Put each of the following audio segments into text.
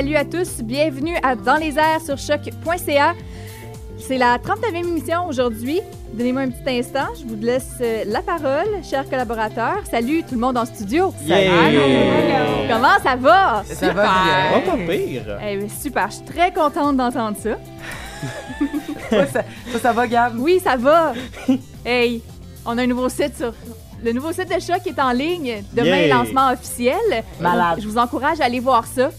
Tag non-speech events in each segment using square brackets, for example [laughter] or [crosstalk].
salut à tous, bienvenue à Dans les airs sur choc.ca. C'est la 39e émission aujourd'hui. Donnez-moi un petit instant, je vous laisse euh, la parole, chers collaborateurs. Salut tout le monde en studio. Yeah! Comment ça va? Ça va bien. Oh, pas pire. Eh bien, super, je suis très contente d'entendre [laughs] ça. Ça, ça va, Gab? Oui, ça va. hey, on a un nouveau site sur. Le nouveau site de Choc est en ligne. Demain, Yeah. lancement officiel. Malade. Je vous encourage à aller voir ça.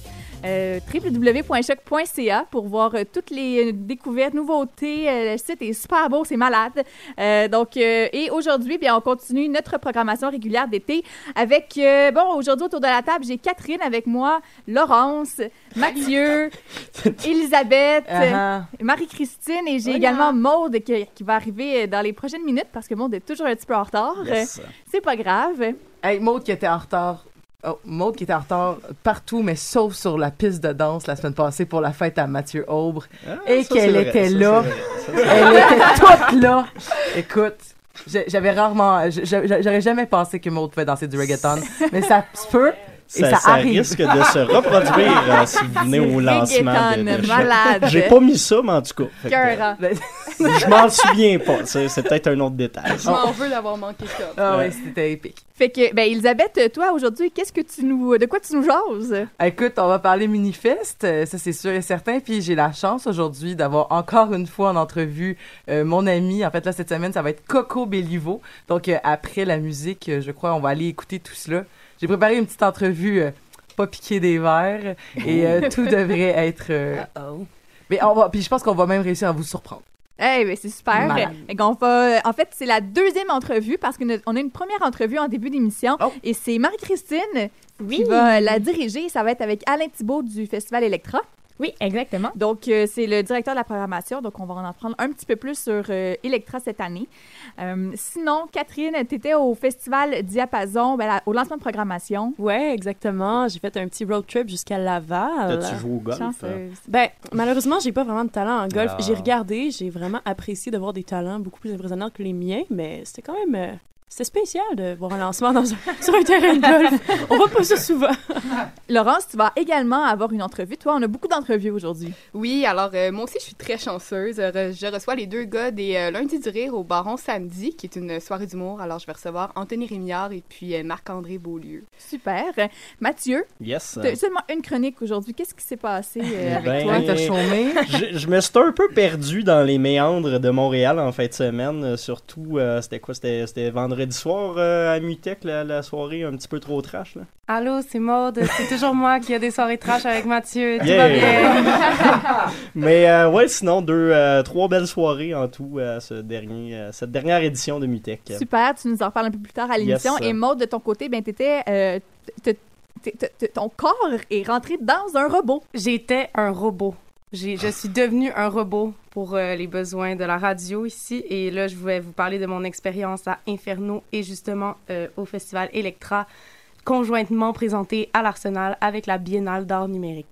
Euh, www.choc.ca pour voir euh, toutes les euh, découvertes, nouveautés. Euh, le site est super beau, c'est malade. Euh, donc, euh, et aujourd'hui, bien, on continue notre programmation régulière d'été avec, euh, bon, aujourd'hui autour de la table, j'ai Catherine avec moi, Laurence, Mathieu, [laughs] Elisabeth, Uh-huh. Marie-Christine et j'ai également Maude qui, qui va arriver dans les prochaines minutes parce que Maude est toujours un petit peu en retard. Yes. C'est pas grave. Hey, Maud qui était en retard. Oh, Maud qui était en retard partout, mais sauf sur la piste de danse la semaine passée pour la fête à Mathieu Aubre. Ah, Et qu'elle était ça, là. ça. Elle était toute là. Écoute, j'avais rarement... J'aurais jamais pensé que Maud pouvait danser du reggaeton, [laughs] mais ça se peut Ça, ça, ça risque de se reproduire euh, si vous venez au lancement. de- Reggaeton, de- malade. J'ai pas mis ça, mais en tout cas. fait que, Cœur. Ben, je m'en souviens pas. C'est c'est peut-être un autre détail. Je m'en veux d'avoir manqué ça. Ah Ouais. oui, c'était épique. Fait que, ben, Elisabeth, toi, aujourd'hui, qu'est-ce que tu nous, de quoi tu nous jases? Écoute, on va parler Minifest, euh, ça c'est sûr et certain. Puis j'ai la chance aujourd'hui d'avoir encore une fois en entrevue euh, mon ami. En fait, là, cette semaine, ça va être Coco Bellivo. Donc, euh, après la musique, euh, je crois, on va aller écouter tout cela. J'ai préparé une petite entrevue, euh, pas piquer des verres, et euh, tout devrait être. euh, Mais on va, puis je pense qu'on va même réussir à vous surprendre. Eh ben, c'est super. Malade. Fait qu'on va, en fait, c'est la deuxième entrevue parce qu'on a une première entrevue en début d'émission Oh. et c'est Marie-Christine qui va la diriger. Ça va être avec Alain Thibault du Festival Electra. Oui, exactement. Donc, euh, c'est le directeur de la programmation. Donc, on va en apprendre un petit peu plus sur euh, Electra cette année. Euh, sinon, Catherine, tu étais au Festival Diapason, ben, la- au lancement de programmation. Ouais, exactement. J'ai fait un petit road trip jusqu'à Laval. T'as-tu joué au golf? hein? Chanceuse. Ben, malheureusement, j'ai pas vraiment de talent en golf. Ah. J'ai regardé, j'ai vraiment apprécié de voir des talents beaucoup plus impressionnants que les miens, mais c'était quand même. C'était spécial de voir un lancement dans un- [laughs] sur un terrain de golf. On voit pas ça souvent. [laughs] Laurence, tu vas également avoir une entrevue. Toi, on a beaucoup d'entrevues aujourd'hui. Oui, alors euh, moi aussi, je suis très chanceuse. Euh, re- Je reçois les deux gars des euh, Lundis du Rire au Baron samedi, qui est une soirée d'humour. Alors, je vais recevoir Anthony Rémillard et puis euh, Marc-André Beaulieu. Super. Mathieu, Yes. tu as seulement une chronique aujourd'hui. Qu'est-ce qui s'est passé euh, avec Ben, toi? T'as chômé. [laughs] je, je me suis un peu perdu dans les méandres de Montréal en fin de semaine. Surtout, euh, c'était quoi? C'était c'était vendredi soir euh, à Mutec, la, la soirée un petit peu trop trash. Là? Allô, c'est Maude. C'est toujours moi qui a des soirées trash avec Mathieu. Tout Yeah. va bien. [laughs] Mais euh, ouais, sinon, deux, euh, trois belles soirées en tout à ce dernier, euh, cette dernière édition de Mutec. Super, tu nous en reparles un peu plus tard à l'émission. Yes. Et Maud, de ton côté, ben, t'étais, euh, t- t- t- t- ton corps est rentré dans un robot. J'étais un robot. Je suis devenue un robot pour euh, les besoins de la radio ici. Et là, je voulais vous parler de mon expérience à Inferno et justement euh, au festival Electra. Conjointement présenté à l'Arsenal avec la Biennale d'art numérique.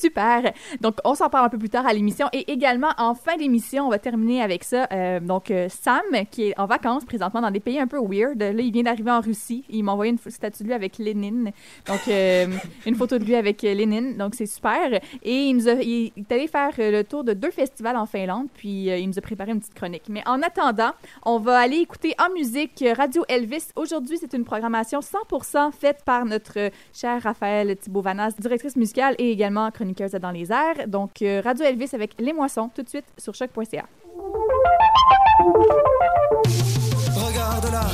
Super. Donc, on s'en parle un peu plus tard à l'émission. Et également, en fin d'émission, on va terminer avec ça. Euh, donc, euh, Sam, qui est en vacances présentement dans des pays un peu weird. Là, il vient d'arriver en Russie. Il m'a envoyé une statue de lui avec Lénine. Donc, euh, une photo de lui avec Lénine. Donc, c'est super. Et il nous a, il est allé faire le tour de deux festivals en Finlande. Puis, il nous a préparé une petite chronique. Mais en attendant, on va aller écouter en musique Radio Elvis. Aujourd'hui, c'est une programmation 100% faite par notre cher Raphaël Thibault-Vanas, directrice musicale et également chroniqueuse dans les airs. Donc, euh, Radio Elvis avec Les Moissons, tout de suite sur choc.ca. Regarde-la.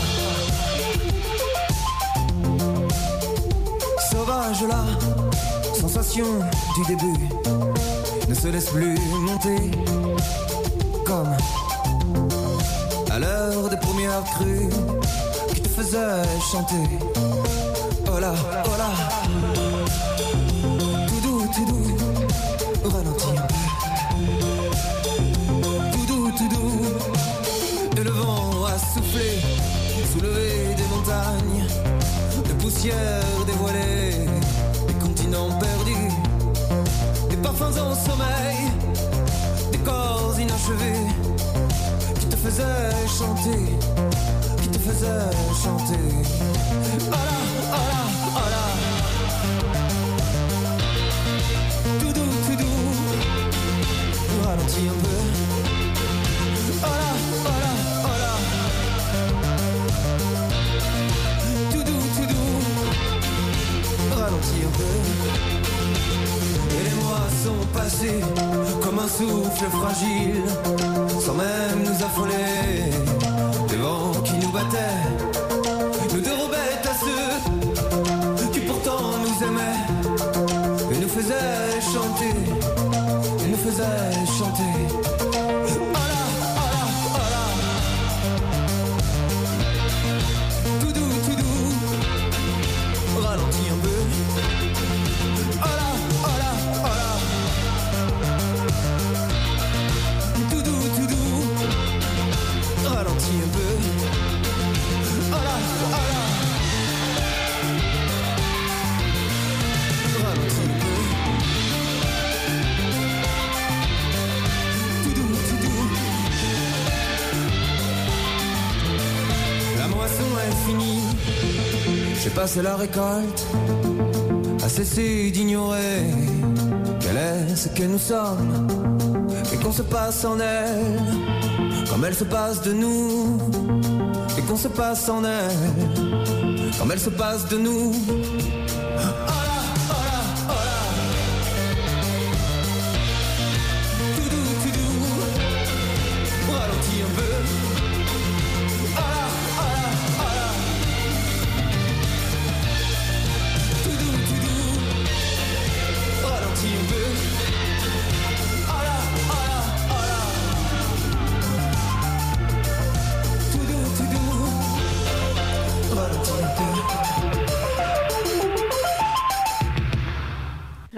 Sauvage là, sensation du début ne se laisse plus monter comme à l'heure des premières crues qui te faisaient chanter. Oh là, tout doux, tout doux, ralentis un peu. Tout doux, tout doux, et le vent a soufflé, soulevé des montagnes, de poussière dévoilée, des continents perdus, des parfums en sommeil, des corps inachevés qui te faisaient chanter, qui te faisaient chanter. Comme un souffle fragile, sans même nous affoler. Des vents qui nous battaient, Passé la récolte. À cesser d'ignorer quel est ce que nous sommes. Et qu'on se passe en elle. Comme elle se passe de nous. Et qu'on se passe en elle. Comme elle se passe de nous.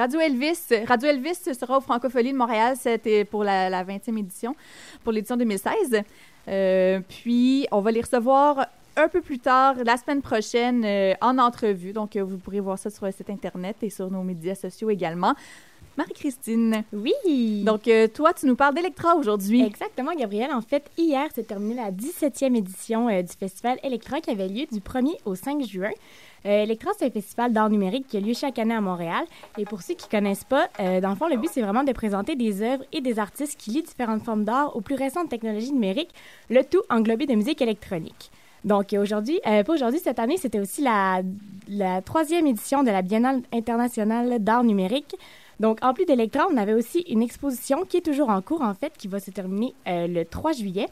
Radio Elvis. Radio Elvis sera au Francophonie de Montréal c'était pour la, la 20e édition, pour l'édition 2016. Euh, puis, on va les recevoir un peu plus tard, la semaine prochaine, euh, en entrevue. Donc, euh, vous pourrez voir ça sur le site Internet et sur nos médias sociaux également. Marie-Christine. Oui. Donc, euh, toi, tu nous parles d'Electra aujourd'hui. Exactement, Gabrielle. En fait, hier s'est terminée la 17e édition euh, du festival Electra qui avait lieu du 1er au 5 juin. Euh, Electra, c'est un festival d'art numérique qui a lieu chaque année à Montréal. Et pour ceux qui ne connaissent pas, euh, dans le fond, le but, c'est vraiment de présenter des œuvres et des artistes qui lient différentes formes d'art aux plus récentes technologies numériques, le tout englobé de musique électronique. Donc aujourd'hui, euh, pas aujourd'hui, cette année, c'était aussi la, la troisième édition de la Biennale internationale d'art numérique. Donc, en plus d'Electra, on avait aussi une exposition qui est toujours en cours, en fait, qui va se terminer euh, le 3 juillet.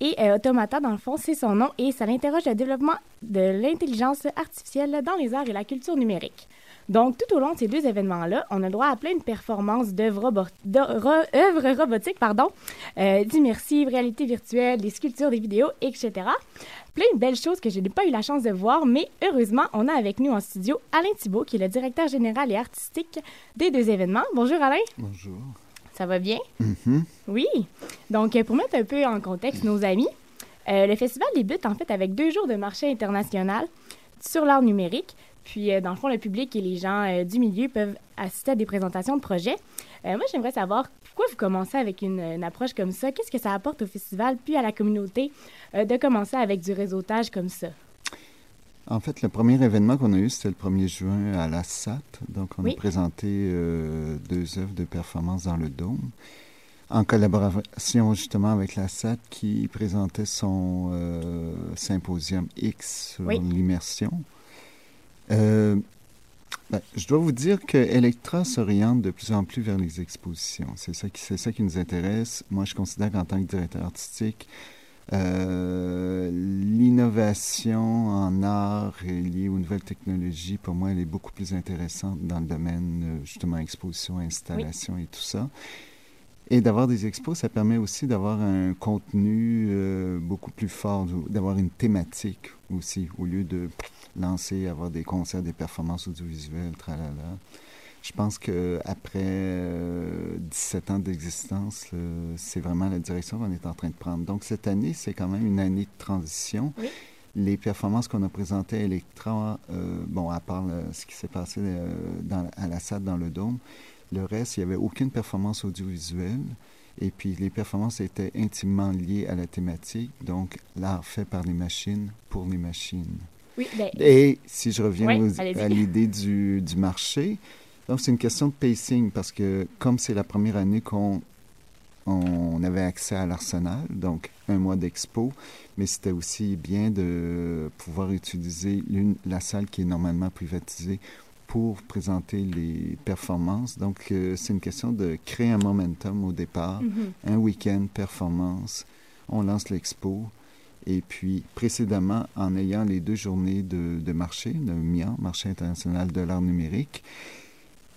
Et euh, Automata, dans le fond, c'est son nom et ça l'interroge le développement de l'intelligence artificielle dans les arts et la culture numérique. Donc, tout au long de ces deux événements-là, on a le droit à plein de performances d'œuvres robotiques, pardon, euh, d'immersive, réalité virtuelle, des sculptures, des vidéos, etc. Plein de belles choses que je n'ai pas eu la chance de voir, mais heureusement, on a avec nous en studio Alain Thibault, qui est le directeur général et artistique des deux événements. Bonjour Alain. Bonjour. Ça va bien? Mhm. Oui. Donc, pour mettre un peu en contexte nos amis, euh, le festival débute en fait avec deux jours de marché international. sur l'art numérique. Puis, euh, dans le fond, le public et les gens euh, du milieu peuvent assister à des présentations de projets. Euh, moi, j'aimerais savoir pourquoi vous commencez avec une, une approche comme ça? Qu'est-ce que ça apporte au festival puis à la communauté de commencer avec du réseautage comme ça? En fait, le premier événement qu'on a eu, c'était le 1er juin à la SAT. Donc, on Oui. a présenté euh, deux œuvres de performance dans le Dôme, en collaboration justement avec la SAT qui présentait son euh, symposium X sur Oui. l'immersion. Euh, ben, je dois vous dire que Electra s'oriente de plus en plus vers les expositions. C'est ça qui, c'est ça qui nous intéresse. Moi, je considère qu'en tant que directeur artistique, euh, L'innovation en art est liée aux nouvelles technologies, pour moi, elle est beaucoup plus intéressante dans le domaine, euh, justement, exposition, installation et tout ça. Et d'avoir des expos, ça permet aussi d'avoir un contenu euh, beaucoup plus fort, d'avoir une thématique aussi, au lieu de lancer, avoir des concerts, des performances audiovisuelles, tralala. Je pense que après euh, 17 ans d'existence, euh, c'est vraiment la direction qu'on est en train de prendre. Donc cette année, c'est quand même une année de transition. Oui. Les performances qu'on a présentées à Electra, euh, bon, à part le- ce qui s'est passé euh, dans, à la salle dans le Dôme, le reste, il n'y avait aucune performance audiovisuelle. Et puis les performances étaient intimement liées à la thématique, donc l'art fait par les machines pour les machines. Oui, ben, Et si je reviens aux- à l'idée du, du marché, donc c'est une question de pacing parce que comme c'est la première année qu'on on avait accès à l'arsenal, donc un mois d'expo, mais c'était aussi bien de pouvoir utiliser la salle qui est normalement privatisée pour présenter les performances. Donc euh, c'est une question de créer un momentum au départ, Mhm. un week-end performance, on lance l'expo. Et puis, précédemment, en ayant les deux journées de, de marché, le MIA, Marché international de l'art numérique,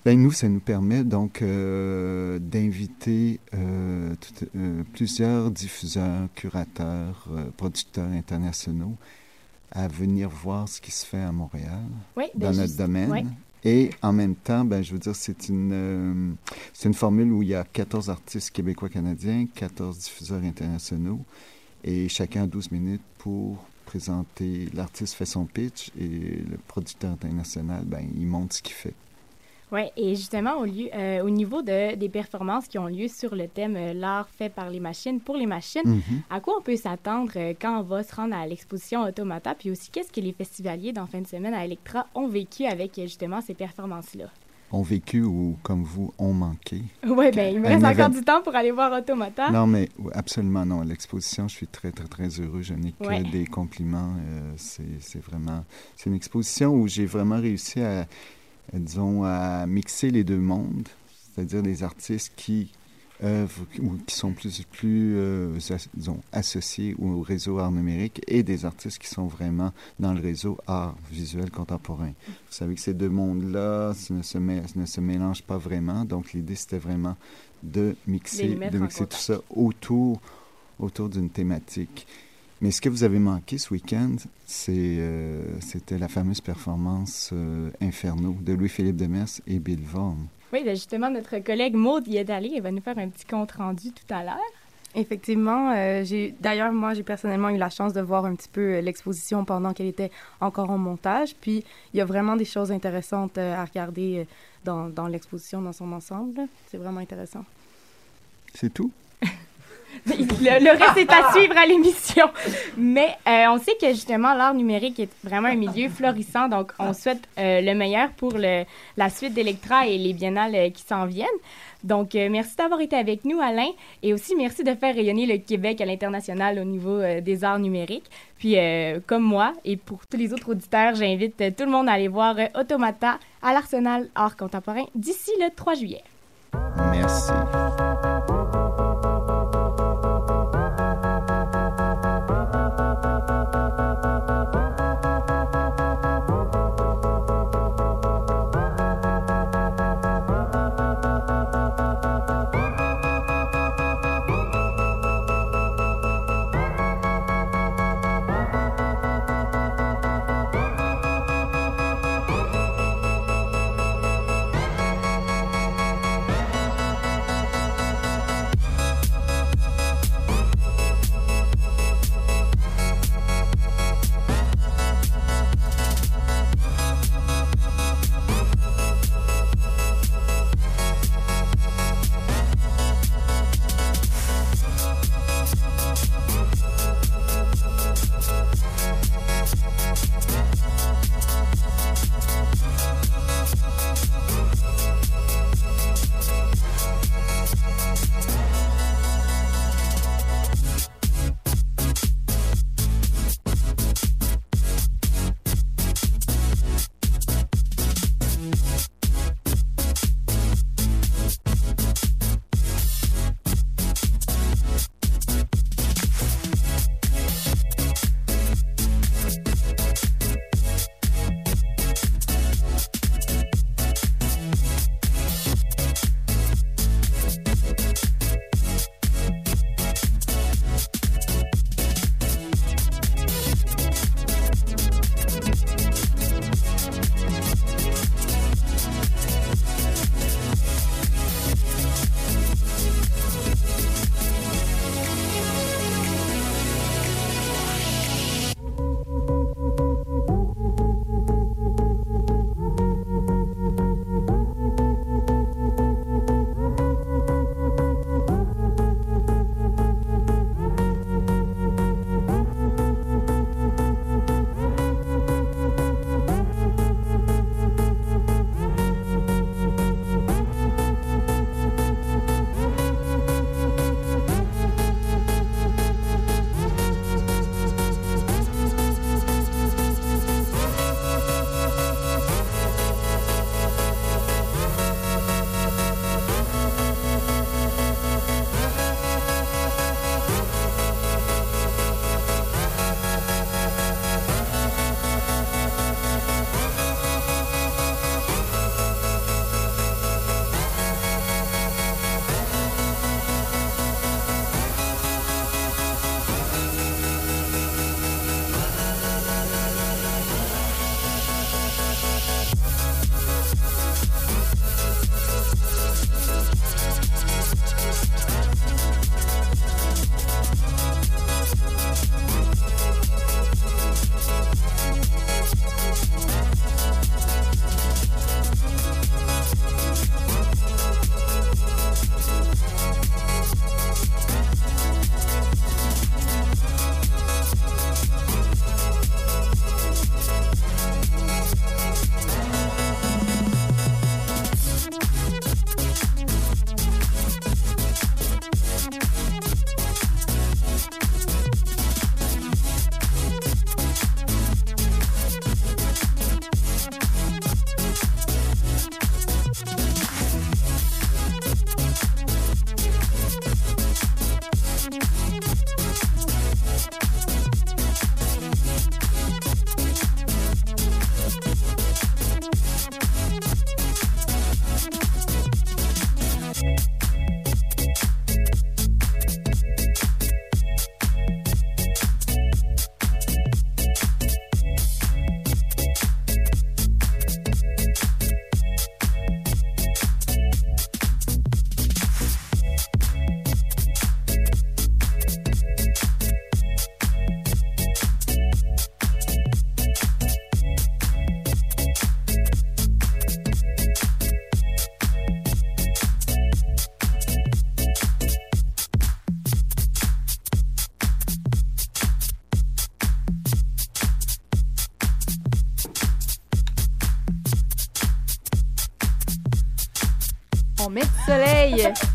ben nous, ça nous permet donc euh, d'inviter euh, euh, plusieurs diffuseurs, curateurs, producteurs internationaux à venir voir ce qui se fait à Montréal Oui, ben, dans notre domaine. Et en même temps, ben, je veux dire, c'est une, euh, c'est une formule où il y a 14 artistes québécois-canadiens, 14 diffuseurs internationaux, et chacun a 12 minutes pour présenter. L'artiste fait son pitch et le producteur international, ben, il montre ce qu'il fait. Oui, et justement, au, lieu, euh, au niveau de, des performances qui ont lieu sur le thème euh, L'art fait par les machines pour les machines, Mhm. à quoi on peut s'attendre euh, quand on va se rendre à l'exposition Automata? Puis aussi, qu'est-ce que les festivaliers dans fin de semaine à Electra ont vécu avec justement ces performances-là? Ont vécu ou, comme vous, ont manqué? Oui, bien, il me reste encore du temps pour aller voir Automata. Non, mais absolument non. L'exposition, je suis très, très, très heureux. Je n'ai que Ouais. des compliments. C'est vraiment... C'est une exposition où j'ai vraiment réussi à, disons, à mixer les deux mondes, c'est-à-dire des artistes qui œuvrent ou qui sont plus, plus euh, disons, associés au réseau art numérique et des artistes qui sont vraiment dans le réseau art visuel contemporain. Vous savez que ces deux mondes-là ne, se ne se mélangent pas vraiment, donc l'idée c'était vraiment de mixer, de mixer tout ça autour, autour d'une thématique. Mais ce que vous avez manqué ce week-end, euh, c'était la fameuse performance euh, Inferno de Louis-Philippe Demers et Bill Vaughan. Oui, bien, justement, notre collègue Maud y est allée. Elle va nous faire un petit compte-rendu tout à l'heure. Effectivement, euh, j'ai d'ailleurs moi j'ai personnellement eu la chance de voir un petit peu euh, l'exposition pendant qu'elle était encore en montage. Puis il y a vraiment des choses intéressantes euh, à regarder dans, dans l'exposition dans son ensemble. C'est vraiment intéressant. C'est tout? [laughs] [laughs] le, le reste est à [laughs] suivre à l'émission. Mais euh, on sait que justement, l'art numérique est vraiment un milieu florissant. Donc, on souhaite euh, le meilleur pour le- la suite d'Electra et les biennales euh, qui s'en viennent. Donc, euh, merci d'avoir été avec nous, Alain. Et aussi, merci de faire rayonner le Québec à l'international au niveau euh, des arts numériques. Puis, euh, comme moi et pour tous les autres auditeurs, j'invite euh, tout le monde à aller voir euh, Automata à l'Arsenal Art Contemporain d'ici le 3 juillet. Merci.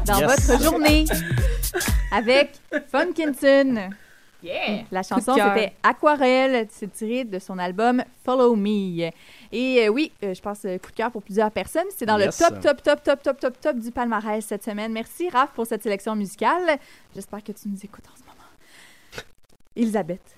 Dans Yes. votre journée [laughs] avec Funkinson. Yeah! La chanson, c'était Aquarelle. C'est tiré de son album Follow Me. Et euh, oui, euh, je pense euh, coup de cœur pour plusieurs personnes. C'est dans Yes. le top, top, top, top, top, top, top du palmarès cette semaine. Merci, Raph, pour cette sélection musicale. J'espère que tu nous écoutes en ce moment. Elisabeth.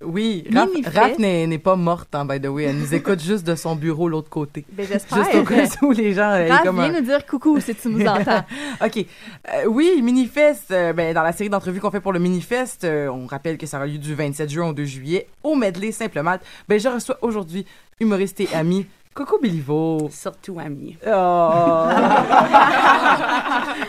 Oui, Raph, n'est pas morte, hein, by the way. Elle nous écoute juste de son bureau l'autre côté. Ben, j'espère. Juste au cas où les gens... euh, Raph, comme viens un- nous dire coucou si tu nous entends. [laughs] OK. Euh, oui, Minifest, euh, ben, dans la série d'entrevues qu'on fait pour le Minifest, euh, on rappelle que ça aura lieu du 27 juin au 2 juillet au Medley Simple Malte. Ben, je reçois aujourd'hui humoriste et ami Coco Béliveau. Surtout ami. Oh. [laughs]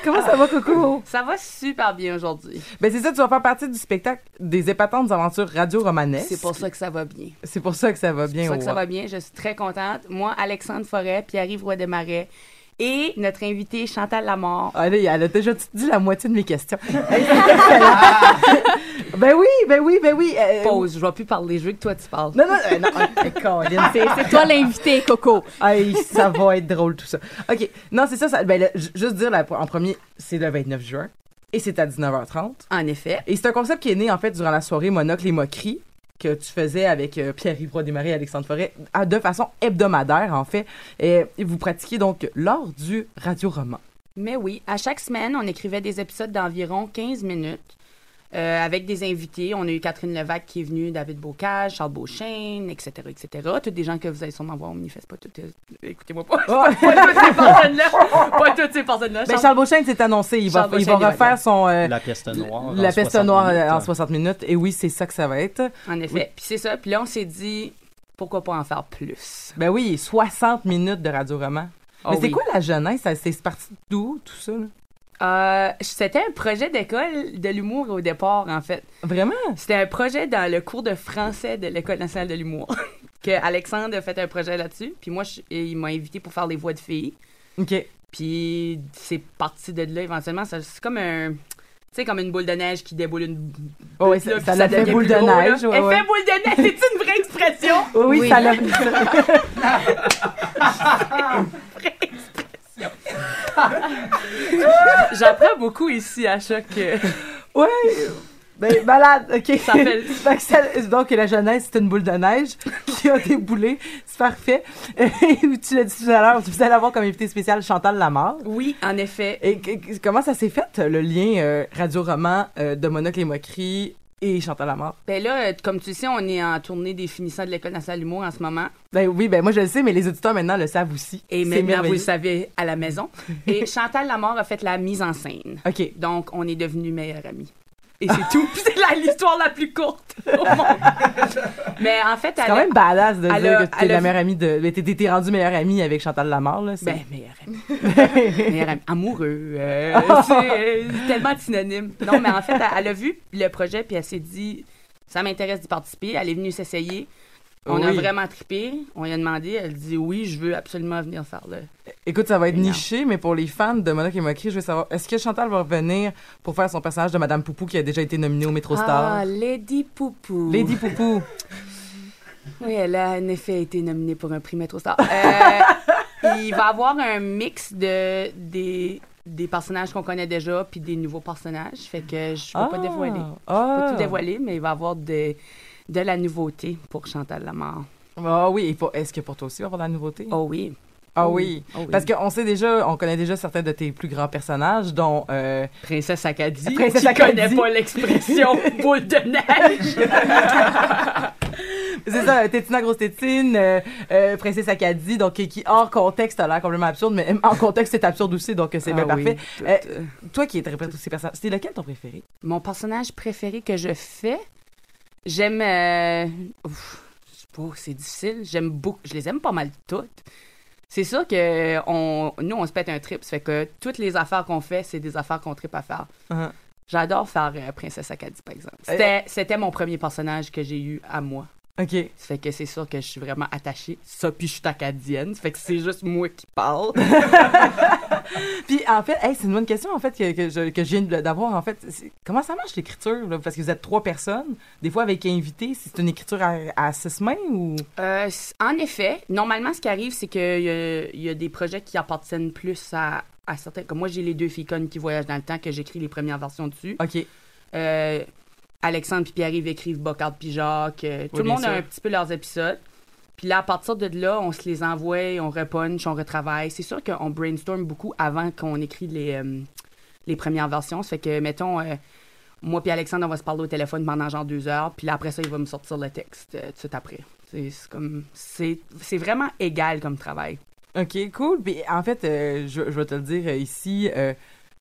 Comment ça va, Coco? Ça va super bien aujourd'hui. Ben, c'est ça, tu vas faire partie du spectacle des épatantes aventures radio-romanesques. C'est pour ça que ça va bien. C'est pour ça que ça va C'est bien. pour ça que ça va bien. Je suis très contente. Moi, Alexandre Forêt, Pierre-Yves Roy Desmarais et notre invité Chantal Lamort. Ah, elle a déjà dit la moitié de mes questions. [laughs] ben oui, ben oui, ben oui. euh, Pause. Je vais plus parler. Je veux que toi, tu parles. Non, non, euh, non. euh. [laughs] C'est toi l'invité, Coco. Hey, ça va être drôle tout ça. OK. Non, c'est ça, ça ben, juste dire en premier, c'est le 29 juin et c'est à 19h30. En effet. Et c'est un concept qui est né en fait durant la soirée Monocle et Moqueries que tu faisais avec euh, Pierre-Yves Desmarais et Alexandre Forêt à- de façon hebdomadaire en fait. Et, vous pratiquiez donc lors du radio-roman. Mais oui, à chaque semaine, on écrivait des épisodes d'environ 15 minutes euh, avec des invités. On a eu Catherine Levac qui est venue, David Bocage, Charles Beauchesne, etc., etc. Toutes des gens que vous allez sûrement voir au manifeste. Pas toutes. euh, Écoutez-moi pas. [laughs] pas toutes ces personnes-là. Pas toutes ces personnes-là. Ben, Charles Beauchesne s'est annoncé, il va, Charles il va Beauchesne, il va refaire son euh, La peste noire. la en peste 60 noire minutes. euh, en 60 minutes. Et oui, c'est ça que ça va être. En effet. Oui. Puis c'est ça. Puis là, on s'est dit, pourquoi pas en faire plus? Ben oui, 60 minutes de radio-roman. Oh Mais c'est oui. quoi la jeunesse? C'est parti d'où, tout ça? là? Euh, C'était un projet d'école de l'humour au départ, en fait. Vraiment? C'était un projet dans le cours de français de l'École nationale de l'humour. [laughs] que Alexandre a fait un projet là-dessus. Puis moi, je- il m'a invité pour faire les voix de filles. OK. Puis c'est parti de là éventuellement. ça- C'est comme un. Tu sais, comme une boule de neige qui déboule une. Oh, oui, ça, ça l'a fait devient boule de gros, neige. ouais, Effet ouais. boule de neige, c'est une vraie expression? Oui, [laughs] Oui. ça l'a [laughs] J'apprends beaucoup ici à chaque. euh, Ouais. Ben, malade, OK. Ça fait- Fait que ça- donc, la jeunesse, c'est une boule de neige [laughs] qui a déboulé. C'est parfait. [laughs] Et tu l'as dit tout à l'heure, vous allez avoir comme invité spécial Chantal Lamarre. Oui, en effet. Et comment ça s'est fait, le lien euh, radio-roman euh, de Monocle et Moqueries et Chantal Lamarre? Ben là, comme tu le sais, on est en tournée des finissants de l'École nationale de l'humour en ce moment. Ben oui, ben moi je le sais, mais les auditeurs maintenant le savent aussi. Et maintenant, vous le savez à la maison. [laughs] Et Chantal Lamort a fait la mise en scène. OK. Donc, on est devenus meilleurs amis. Et c'est tout. Puis [laughs] c'est la- l'histoire la plus courte au monde. Mais en fait, C'est elle quand a- même badass de dire a- que t'es elle a la meilleure amie de. mais T'es t'es rendu meilleure amie avec Chantal Lamarre, là. c'est- Ben, meilleur ami. [laughs] meilleur ami. Amoureux. euh, c'est euh, tellement de synonymes. Non, mais en fait, elle, elle a vu le projet, puis elle s'est dit, ça m'intéresse d'y participer. Elle est venue s'essayer. On a vraiment trippé. On lui a demandé. Elle dit, oui, je veux absolument venir faire le. Écoute, ça va être Énorme. niché, mais pour les fans de Monocle et Moqueries, je veux savoir, est-ce que Chantal va revenir pour faire son personnage de Madame Poupou qui a déjà été nominée au Métro Star? Ah, Lady Poupou. Lady Poupou. [laughs] Oui, elle a en effet été nominée pour un prix Metro Star. Euh, il va avoir un mix de des, des personnages qu'on connaît déjà puis des nouveaux personnages. Fait que je peux pas Ah, dévoiler. Je peux ah. pas tout dévoiler, mais il va y avoir de, de la nouveauté pour Chantal Lamar. Ah oui, est-ce que pour toi aussi, il va y avoir de la nouveauté? Oh oui. Ah Oh oui. Oh oui. Parce qu'on sait déjà, on connaît déjà certains de tes plus grands personnages, dont. euh, Princesse Acadie. Princesse Acadie. connaît pas l'expression [laughs] boule de neige. [laughs] C'est ça, Tétina Grosse Tétine, euh, euh, Princesse Acadie, donc qui, hors contexte a l'air complètement absurde, mais en contexte c'est absurde aussi, donc c'est bien Ah oui, parfait. tout, toi qui interprètes tous ces personnages, c'est lequel ton préféré? Mon personnage préféré que je fais, j'aime. euh, c'est difficile. J'aime beaucoup. Je les aime pas mal toutes. C'est sûr que on, nous, on se pète un trip. Ça fait que toutes les affaires qu'on fait, c'est des affaires qu'on tripe à faire. Uh-huh. J'adore faire euh, Princesse Acadie, par exemple. Euh, C'était, c'était mon premier personnage que j'ai eu à moi. OK. Ça fait que c'est sûr que je suis vraiment attachée. Ça, puis je suis acadienne. Ça fait que c'est juste moi qui parle. [laughs] Puis en fait, hey, c'est une bonne question en fait que, que je, que je viens d'avoir en fait. Comment ça marche l'écriture? Parce que vous êtes trois personnes, des fois avec invité, c'est une écriture à, à six mains ou? Euh, en effet, normalement, ce qui arrive, c'est qu'il y, a- y a des projets qui appartiennent plus à, à certains. Comme moi, j'ai les deux filles connes qui voyagent dans le temps, que j'écris les premières versions dessus. OK. Euh, Alexandre et Pierre-Yves écrivent Bocard puis Jacques. euh, tout Oui, le monde a un petit peu leurs épisodes. Puis là, à partir de là, on se les envoie, on repunch, on retravaille. C'est sûr qu'on brainstorm beaucoup avant qu'on écrit les, euh, les premières versions. Ça fait que, mettons, euh, moi puis Alexandre, on va se parler au téléphone pendant genre deux heures. Puis là, après ça, il va me sortir le texte tout de suite après. C'est comme... Vraiment égal comme travail. OK, cool. Puis, en fait, je, je vais te le dire ici.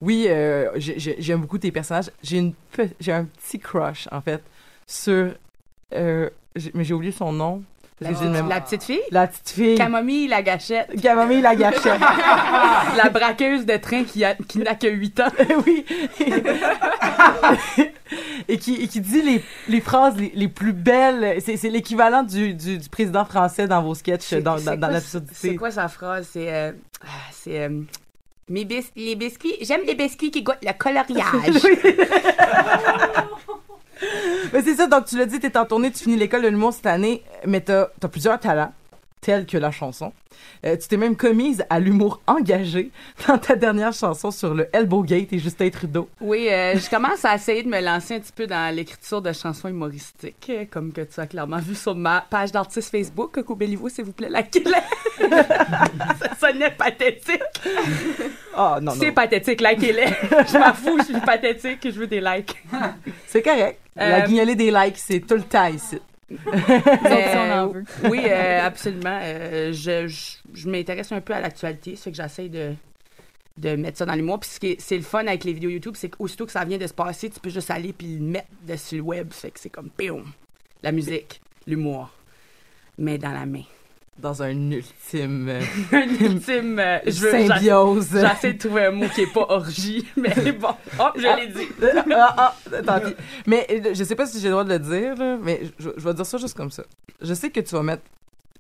Oui, euh, j'ai- j'ai- j'aime beaucoup tes personnages. J'ai une pe- j'ai un petit crush, en fait, sur... euh, mais j'ai oublié son nom. La, la petite fille? La petite fille. Camomille, la gâchette. Camomille, la gâchette. [laughs] la braqueuse de train qui, a- qui n'a que 8 ans. [laughs] oui. et, qui, et qui dit les, les phrases les, les plus belles. C'est l'équivalent du, du, du président français dans vos sketchs, dans, l'absurdité. C'est quoi sa phrase? C'est. euh, ah, c'est. euh, mes bis- les biscuits. J'aime les biscuits qui goûtent le coloriage. [laughs] [laughs] Mais c'est ça, donc tu l'as dit, t'es en tournée, tu finis l'école de l'humour cette année, mais t'as as plusieurs talents, tels que la chanson. Euh, tu t'es même commise à l'humour engagé [laughs] dans ta dernière chanson sur le Elbowgate et Justin Trudeau. Oui, euh, je commence à essayer de me lancer un petit peu dans l'écriture de chansons humoristiques, euh, comme que tu as clairement vu sur ma page d'artiste Facebook. Béliveau, s'il vous plaît, likez-le. [laughs] Ça sonnait pathétique. Oh, non, C'est pathétique, likez-le. je m'en fous, je suis pathétique, je veux des likes. C'est correct. La guignolée des likes, c'est tout le temps ici. Oui, euh, absolument. Euh, je je, je m'intéresse un peu à l'actualité, c'est que j'essaie de, de mettre ça dans l'humour. Puis ce qui est- c'est le fun avec les vidéos YouTube, c'est qu'aussitôt que ça vient de se passer, tu peux juste aller puis le mettre dessus le web. Fait que c'est comme, pium, la musique, l'humour, mais dans la main. Dans un ultime... euh, [laughs] Un ultime... euh, je veux- Symbiose. j'essa- J'essaie de trouver un mot qui est pas orgie, [laughs] mais bon, hop, je l'ai dit. ah, ah, tant pis. Mais euh, je sais pas si j'ai le droit de le dire, là, mais je, je vais dire ça juste comme ça. Je sais que tu vas mettre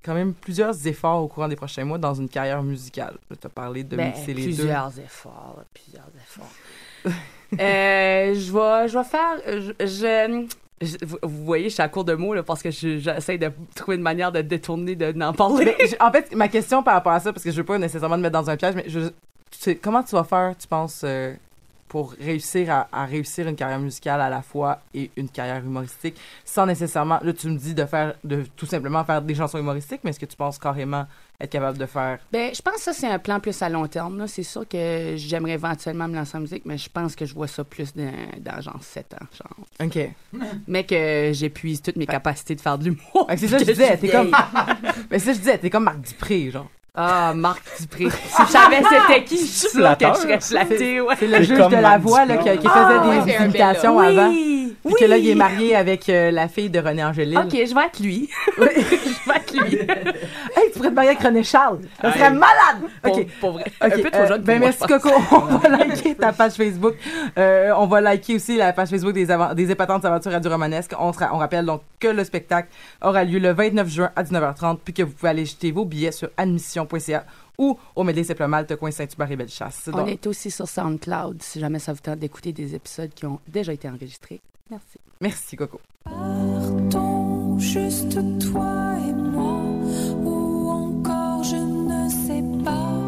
quand même plusieurs efforts au courant des prochains mois dans une carrière musicale. Tu as parlé de Ben, mixer les plusieurs efforts, plusieurs efforts. [laughs] Euh, je vais, je vais faire. Je, je- vous, voyez, je suis à court de mots là, parce que je- j'essaie de trouver une manière de détourner de n'en parler. En fait, ma question par rapport à ça, parce que je veux pas nécessairement te mettre dans un piège, mais je, tu sais, comment tu vas faire, tu penses, euh, pour réussir à, à réussir une carrière musicale à la fois et une carrière humoristique, sans nécessairement, là, tu me dis de faire, de tout simplement faire des chansons humoristiques, mais est-ce que tu penses carrément être capable de faire? Ben, je pense que ça, c'est un plan plus à long terme. là. C'est sûr que j'aimerais éventuellement me lancer en musique, mais je pense que je vois ça plus dans, dans genre 7 ans. Genre. OK. Mais que j'épuise toutes mes capacités de faire de l'humour. C'est ça que je disais, [laughs] t'es comme. [laughs] Mais c'est ça que je disais, t'es comme Marc Dupré, genre. Ah, Marc Dupré. si je savais c'était qui, je suis sûre que je serais flatteur. flatée. Ouais. C'est le juge de la voix là, qui, qui faisait Ah, des, ouais, imitations avant. Oui, que là, oui. il est marié avec euh, la fille de René Angélil. Ok, je vais être lui. [laughs] je vais être lui. Hey, tu pourrais te marier avec René Charles. Ça serait malade! Pour- OK. pour vrai. OK, Un peu trop euh, jeune pour ben moi, merci. Coco. On va liker ta page Facebook. Euh, on va liker aussi la page Facebook des, épatantes aventures radio romanesques. On, se ra- on rappelle donc que le spectacle aura lieu le 29 juin à 19h30 puis que vous pouvez aller jeter vos billets sur admission.ca ou au Médée Simple Malte, coin Saint-Hubert et Bellechasse. On Donc, est aussi sur SoundCloud si jamais ça vous tente d'écouter des épisodes qui ont déjà été enregistrés. Merci. Merci Coco. Partons juste toi et moi, ou encore je ne sais pas,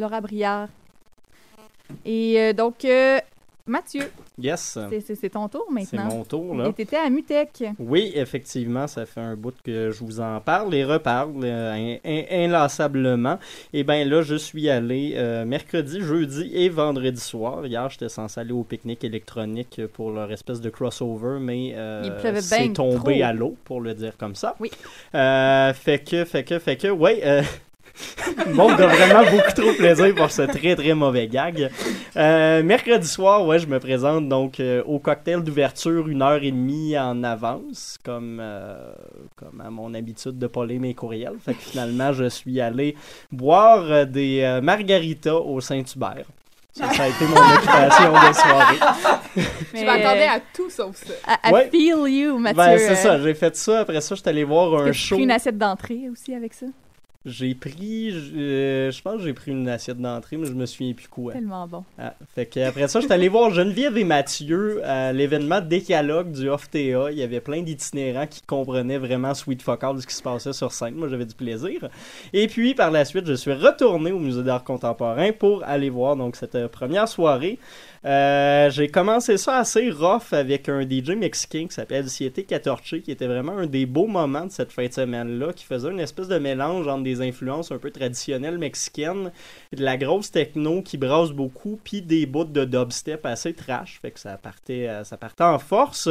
Laura Briard. Et euh, donc, euh, Mathieu, Yes. c'est- c'est c'est ton tour C'est maintenant. mon tour, là. Et t'étais à Mutec. Oui, effectivement, ça fait un bout que je vous en parle et reparle euh, in- in- inlassablement. Et bien là, je suis allé euh, mercredi, jeudi et vendredi soir. Hier, j'étais censé aller au pique-nique électronique pour leur espèce de crossover, mais euh, Il pleuvait c'est tombé trop. à l'eau, pour le dire comme ça. Oui. Fait que, fait que, fait que, ouais. [laughs] Bon, de vraiment beaucoup trop plaisir pour ce très très mauvais gag. Euh, mercredi soir, ouais, je me présente donc euh, au cocktail d'ouverture une heure et demie en avance, comme, euh, comme à mon habitude de pas lire mes courriels. Fait que finalement, je suis allé boire euh, des euh, margaritas au Saint-Hubert. Ça, ça a été mon [laughs] occupation de soirée. [laughs] Je m'attendais à tout sauf ça. Ouais. feel you, Mathieu. Ben, c'est ça, j'ai fait ça. Après ça, je suis allé voir un show. pris une assiette d'entrée aussi avec ça? J'ai pris, euh, je pense que j'ai pris une assiette d'entrée, mais je me souviens plus quoi. Tellement bon. Ah, fait que après ça, j'étais allé voir Geneviève et Mathieu à l'événement Décalogue du Off-TA. Il y avait plein d'itinérants qui comprenaient vraiment sweet fuck all de ce qui se passait sur scène. Moi, j'avais du plaisir. Et puis, par la suite, je suis retourné au Musée d'art contemporain pour aller voir donc cette euh, première soirée. Euh, j'ai commencé ça assez rough avec un DJ mexicain qui s'appelle Siete Catorce, qui était vraiment un des beaux moments de cette fin de semaine-là, qui faisait une espèce de mélange entre des influences un peu traditionnelles mexicaines, de la grosse techno qui brasse beaucoup, puis des bouts de dubstep assez trash, fait que ça partait, euh, ça partait en force.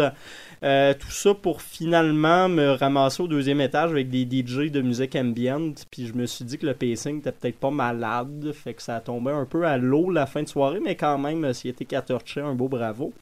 Euh, tout ça pour finalement me ramasser au deuxième étage avec des DJ de musique ambient, puis je me suis dit que le pacing était peut-être pas malade, fait que ça tombé un peu à l'eau la fin de soirée, mais quand même, s'il 14 un beau bravo.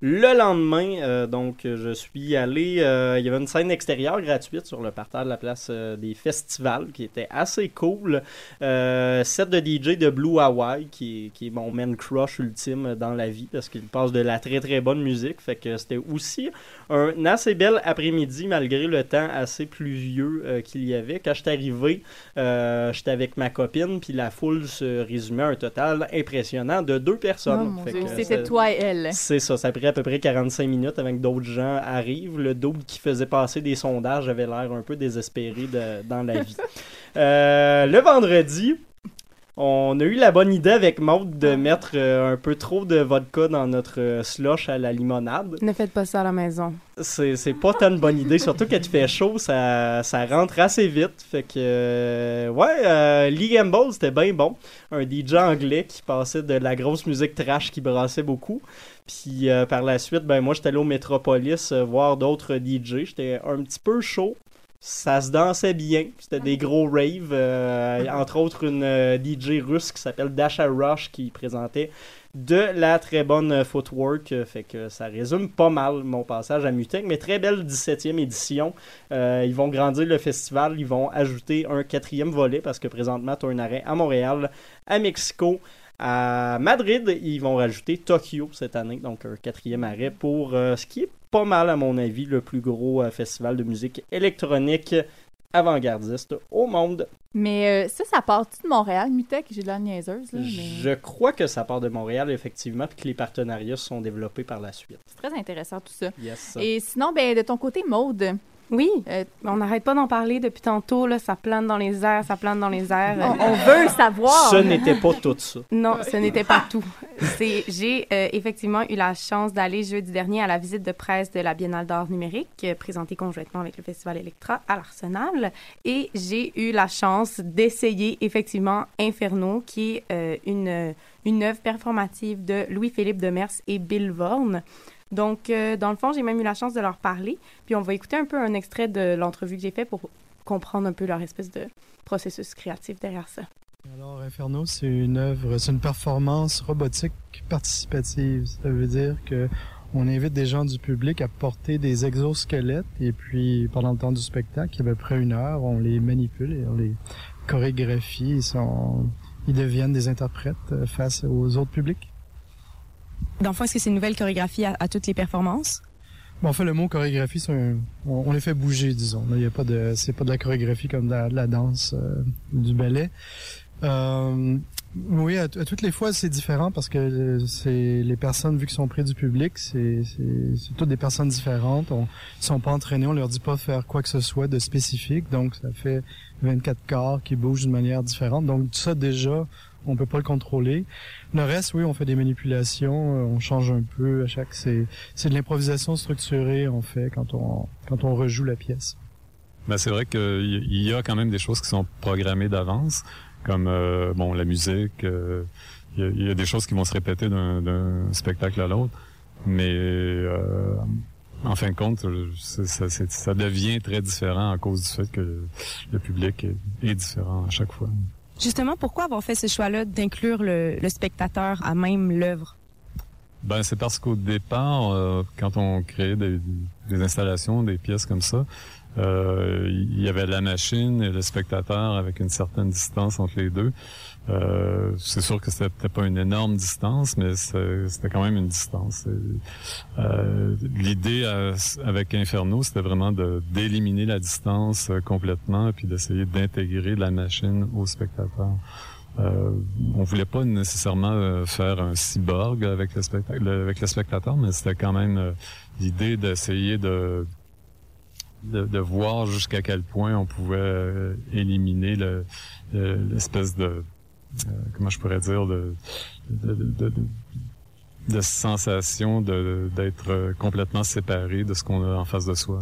Le lendemain, euh, donc, je suis allé. euh, il y avait une scène extérieure gratuite sur le parterre de la place euh, des festivals qui était assez cool. Set de DJ de Blue Hawaii qui qui est mon man crush ultime dans la vie parce qu'il passe de la très très bonne musique. Fait que c'était aussi un assez bel après-midi malgré le temps assez pluvieux euh, qu'il y avait. Quand j'étais arrivé, euh, j'étais avec ma copine puis la foule se résumait à un total impressionnant de deux personnes. Oh c'était toi et elle. c'est ça, ça a pris à peu près 45 minutes avant que d'autres gens arrivent. Le double qui faisait passer des sondages avait l'air un peu désespéré de- dans la vie. [laughs] Euh, le vendredi, on a eu la bonne idée avec Maud de mettre euh, un peu trop de vodka dans notre euh, slush à la limonade. Ne faites pas ça à la maison. C'est c'est pas tant une bonne idée, surtout quand il fait chaud, ça, ça rentre assez vite. Fait que, euh, ouais, euh, Lee Gamble, c'était bien bon. Un DJ anglais qui passait de la grosse musique trash qui brassait beaucoup. Puis euh, par la suite, ben moi, j'étais allé au Metropolis voir d'autres DJ. J'étais un petit peu chaud. Ça se dansait bien. C'était des gros raves. euh, [laughs] entre autres, une euh, DJ russe qui s'appelle Dasha Rush qui présentait de la très bonne euh, footwork. Fait que ça résume pas mal mon passage à Mutec. Mais très belle 17e édition. Euh, ils vont grandir le festival. Ils vont ajouter un quatrième volet parce que présentement, tu as un arrêt à Montréal, à Mexico. À Madrid, ils vont rajouter Tokyo cette année, donc un quatrième arrêt pour euh, ce qui est pas mal, à mon avis, le plus gros euh, festival de musique électronique avant-gardiste au monde. Mais euh, ça, ça part-tu de Montréal, Mutec? J'ai de la niaiseuse, là. Mais... Je crois que ça part de Montréal, effectivement, puis que les partenariats se sont développés par la suite. C'est très intéressant, tout ça. Yes. Et sinon, ben, de ton côté, Maude. Oui, Euh, on n'arrête pas d'en parler depuis tantôt. Là, ça plane dans les airs, ça plane dans les airs. on, on veut savoir. Ce n'était pas tout ça. Non, ce n'était pas tout. C'est, j'ai euh, effectivement eu la chance d'aller jeudi dernier à la visite de presse de la Biennale d'art numérique, euh, présentée conjointement avec le Festival Electra à l'Arsenal. Et j'ai eu la chance d'essayer effectivement Inferno, qui est euh, une, une œuvre performative de Louis-Philippe Demers et Bill Vorn. Donc, euh, dans le fond, j'ai même eu la chance de leur parler. Puis on va écouter un peu un extrait de l'entrevue que j'ai fait pour comprendre un peu leur espèce de processus créatif derrière ça. Alors, Inferno, c'est une œuvre, c'est une performance robotique participative. Ça veut dire que on invite des gens du public à porter des exosquelettes et puis pendant le temps du spectacle, à peu près une heure, on les manipule et on les chorégraphie. Ils, sont, ils deviennent des interprètes euh, face aux autres publics. Dans le fond, est-ce que c'est une nouvelle chorégraphie à, toutes les performances? Bon, en fait, le mot chorégraphie, c'est un- on, les fait bouger, disons. Il y a pas de, c'est pas de la chorégraphie comme de la, danse, euh, du ballet, Euh, oui, à, toutes les fois, c'est différent parce que euh, c'est les personnes, vu qu'ils sont près du public, c'est c'est- c'est toutes des personnes différentes. On, ils sont pas entraînés, on leur dit pas faire quoi que ce soit de spécifique. Donc, ça fait 24 corps qui bougent d'une manière différente. Donc, ça, déjà, on peut pas le contrôler. Le reste, oui, on fait des manipulations, euh, on change un peu à chaque... C'est c'est de l'improvisation structurée, on fait, quand on, quand on rejoue la pièce. Ben, c'est vrai qu'il y a quand même des choses qui sont programmées d'avance, comme euh, bon la musique. euh, Il y, a- il y a des choses qui vont se répéter d'un spectacle à l'autre, mais euh, en fin de compte, euh, ça, devient très différent à cause du fait que le public est différent à chaque fois. Justement, pourquoi avoir fait ce choix-là d'inclure le, spectateur à même l'œuvre? Ben c'est parce qu'au départ, euh, quand on créait des, des installations, des pièces comme ça, euh, il y avait la machine et le spectateur avec une certaine distance entre les deux. Euh, c'est sûr que c'était pas une énorme distance, mais c'était quand même une distance. Euh, L'idée euh, avec Inferno, c'était vraiment d'éliminer la distance euh, complètement, puis d'essayer d'intégrer la machine au spectateur. On voulait pas nécessairement faire un cyborg avec le, spectacle, le- avec le spectateur, mais c'était quand même l'idée d'essayer de, de voir jusqu'à quel point on pouvait éliminer le- le- l'espèce de comment je pourrais dire de de, de, de- de- de sensation de d'être euh, complètement séparé de ce qu'on a en face de soi.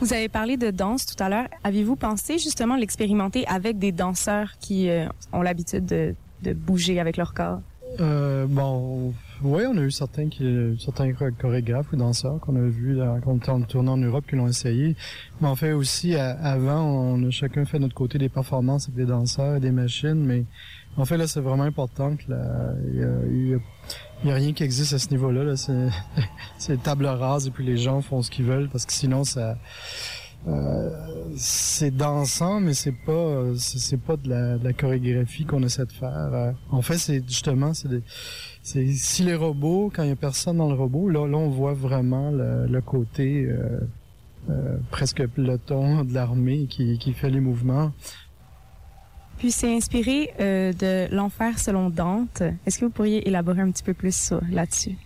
Vous avez parlé de danse tout à l'heure. Avez-vous pensé justement l'expérimenter avec des danseurs qui euh, ont l'habitude de, de bouger avec leur corps? Euh, bon, oui, on a eu certains qui, certains chor- chorégraphes ou danseurs qu'on a vus quand on en Europe qui l'ont essayé. Mais en fait aussi, avant, on a chacun fait notre côté des performances avec des danseurs et des machines. Mais en fait, là, c'est vraiment important que il y a, a- rien qui existe à ce niveau-là. Là. C'est, [laughs] c'est table rase et puis les gens font ce qu'ils veulent parce que sinon, ça, euh, c'est dansant, mais c'est pas euh, c'est c'est pas de la, de la chorégraphie qu'on essaie de faire. Euh, en fait, c'est justement c'est des- c'est si les robots, quand il y a personne dans le robot, là, là on voit vraiment le, le côté euh, euh, presque peloton [laughs] de l'armée qui, qui fait les mouvements. Puis c'est inspiré euh, de l'enfer selon Dante. Est-ce que vous pourriez élaborer un petit peu plus ça, là-dessus?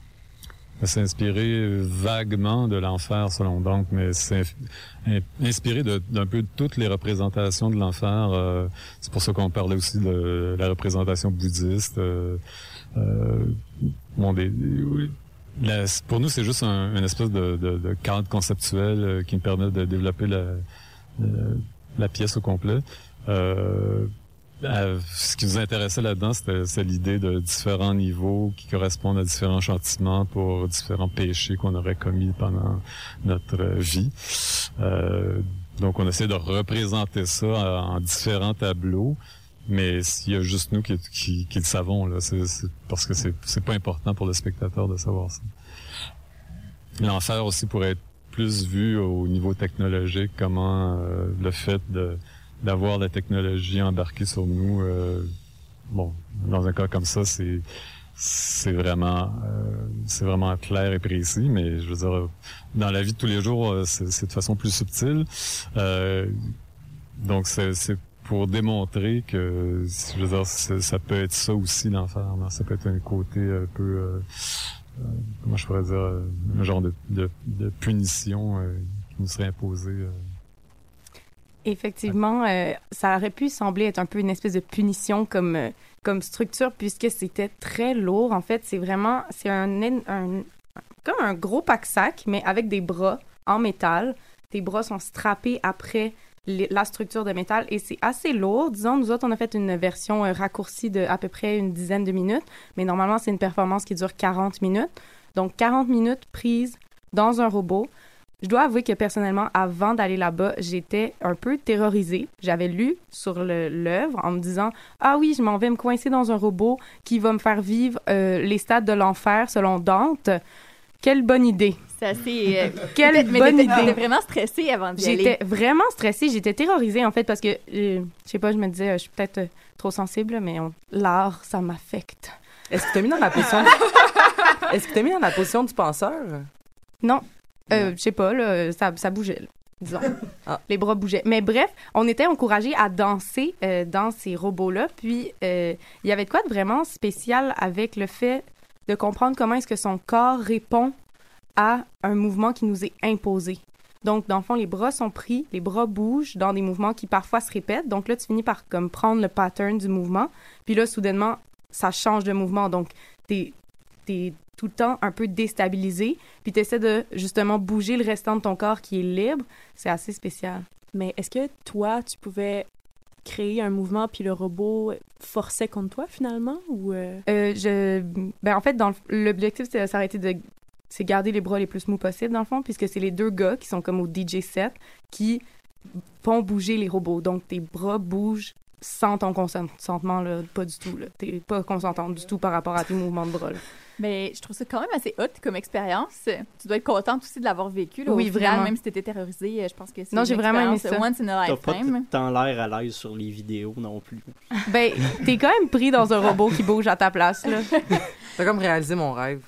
C'est inspiré vaguement de l'enfer selon Dante, mais c'est inspiré d'un peu de toutes les représentations de l'enfer. euh, c'est pour ça qu'on parlait aussi de la représentation bouddhiste. euh, bon, des, pour nous, c'est juste un, une espèce de, cadre conceptuel euh, qui nous permet de développer la, la, pièce au complet. Euh, euh, ce qui nous intéressait là-dedans, c'est l'idée de différents niveaux qui correspondent à différents châtiments pour différents péchés qu'on aurait commis pendant notre euh, vie. Euh, donc, on essaie de représenter ça euh, en différents tableaux, mais s'il y a juste nous qui, qui, qui le savons, là, parce que c'est, pas important pour le spectateur de savoir ça. L'enfer aussi pourrait être plus vu au niveau technologique, comment euh, le fait de d'avoir la technologie embarquée sur nous, euh, bon, dans un cas comme ça, c'est c'est vraiment euh, c'est vraiment clair et précis, mais je veux dire, dans la vie de tous les jours, euh, c'est de façon plus subtile. Euh, donc c'est pour démontrer que je veux dire, ça peut être ça aussi l'enfer. Ça peut être un côté un peu euh, euh, comment je pourrais dire, un genre de, punition euh, qui nous serait imposée. Effectivement, ça aurait pu sembler être un peu une espèce de punition comme, comme structure puisque c'était très lourd. En fait, c'est vraiment, c'est un, un- comme un gros pack-sac, mais avec des bras en métal. Tes bras sont strappés après la structure de métal et c'est assez lourd. Disons, nous autres, on a fait une version euh, raccourcie de à peu près une dizaine de minutes, mais normalement, c'est une performance qui dure 40 minutes. Donc, 40 minutes prises dans un robot. Je dois avouer que personnellement, avant d'aller là-bas, j'étais un peu terrorisée. J'avais lu sur l'œuvre en me disant Ah oui, je m'en vais me coincer dans un robot qui va me faire vivre euh, les stades de l'enfer selon Dante. Quelle bonne idée! C'est assez. euh, Quelle mais bonne t'étais- idée! t'étais vraiment stressée avant d'y aller. J'étais vraiment stressée, j'étais terrorisée en fait parce que, euh, je sais pas, je me disais, euh, je suis peut-être euh, trop sensible, mais on- l'art, ça m'affecte. Est-ce que t'as mis dans la position [laughs] Est-ce que t'as mis dans la position du penseur? Non, euh, je sais pas, là, ça, ça bougeait. là. disons. [laughs] Les bras bougeaient. Mais bref, on était encouragés à danser euh, dans ces robots-là. Puis, euh, il y avait de quoi de vraiment spécial avec le fait de comprendre comment est-ce que son corps répond à un mouvement qui nous est imposé. Donc, dans le fond, les bras sont pris, les bras bougent dans des mouvements qui parfois se répètent. Donc là, tu finis par comme prendre le pattern du mouvement. Puis là, soudainement, ça change de mouvement. Donc, t'es es tout le temps un peu déstabilisé. Puis tu essaies de justement bouger le restant de ton corps qui est libre. C'est assez spécial. Mais est-ce que toi, tu pouvais créer un mouvement puis le robot forçait contre toi finalement ou euh? Euh, je, ben en fait, dans l'objectif, c'est aurait été de c'est garder les bras les plus mous possible dans le fond, puisque c'est les deux gars qui sont comme au DJ set qui font bouger les robots. Donc tes bras bougent sans ton consentement là, pas du tout là. T'es pas consentante du tout par rapport à tes mouvements de bras. là. Mais je trouve ça quand même assez hot comme expérience. Tu dois être contente aussi de l'avoir vécu. Là, Oui, au final, vraiment. Même si t'étais terrorisée, euh, je pense que c'est Non, j'ai vraiment aimé ça. Once in a T'as pas lifetime. le temps l'air à l'aise sur les vidéos non plus. [laughs] Ben, t'es quand même pris dans un robot qui bouge à ta place là. [laughs] T'as comme réalisé mon rêve.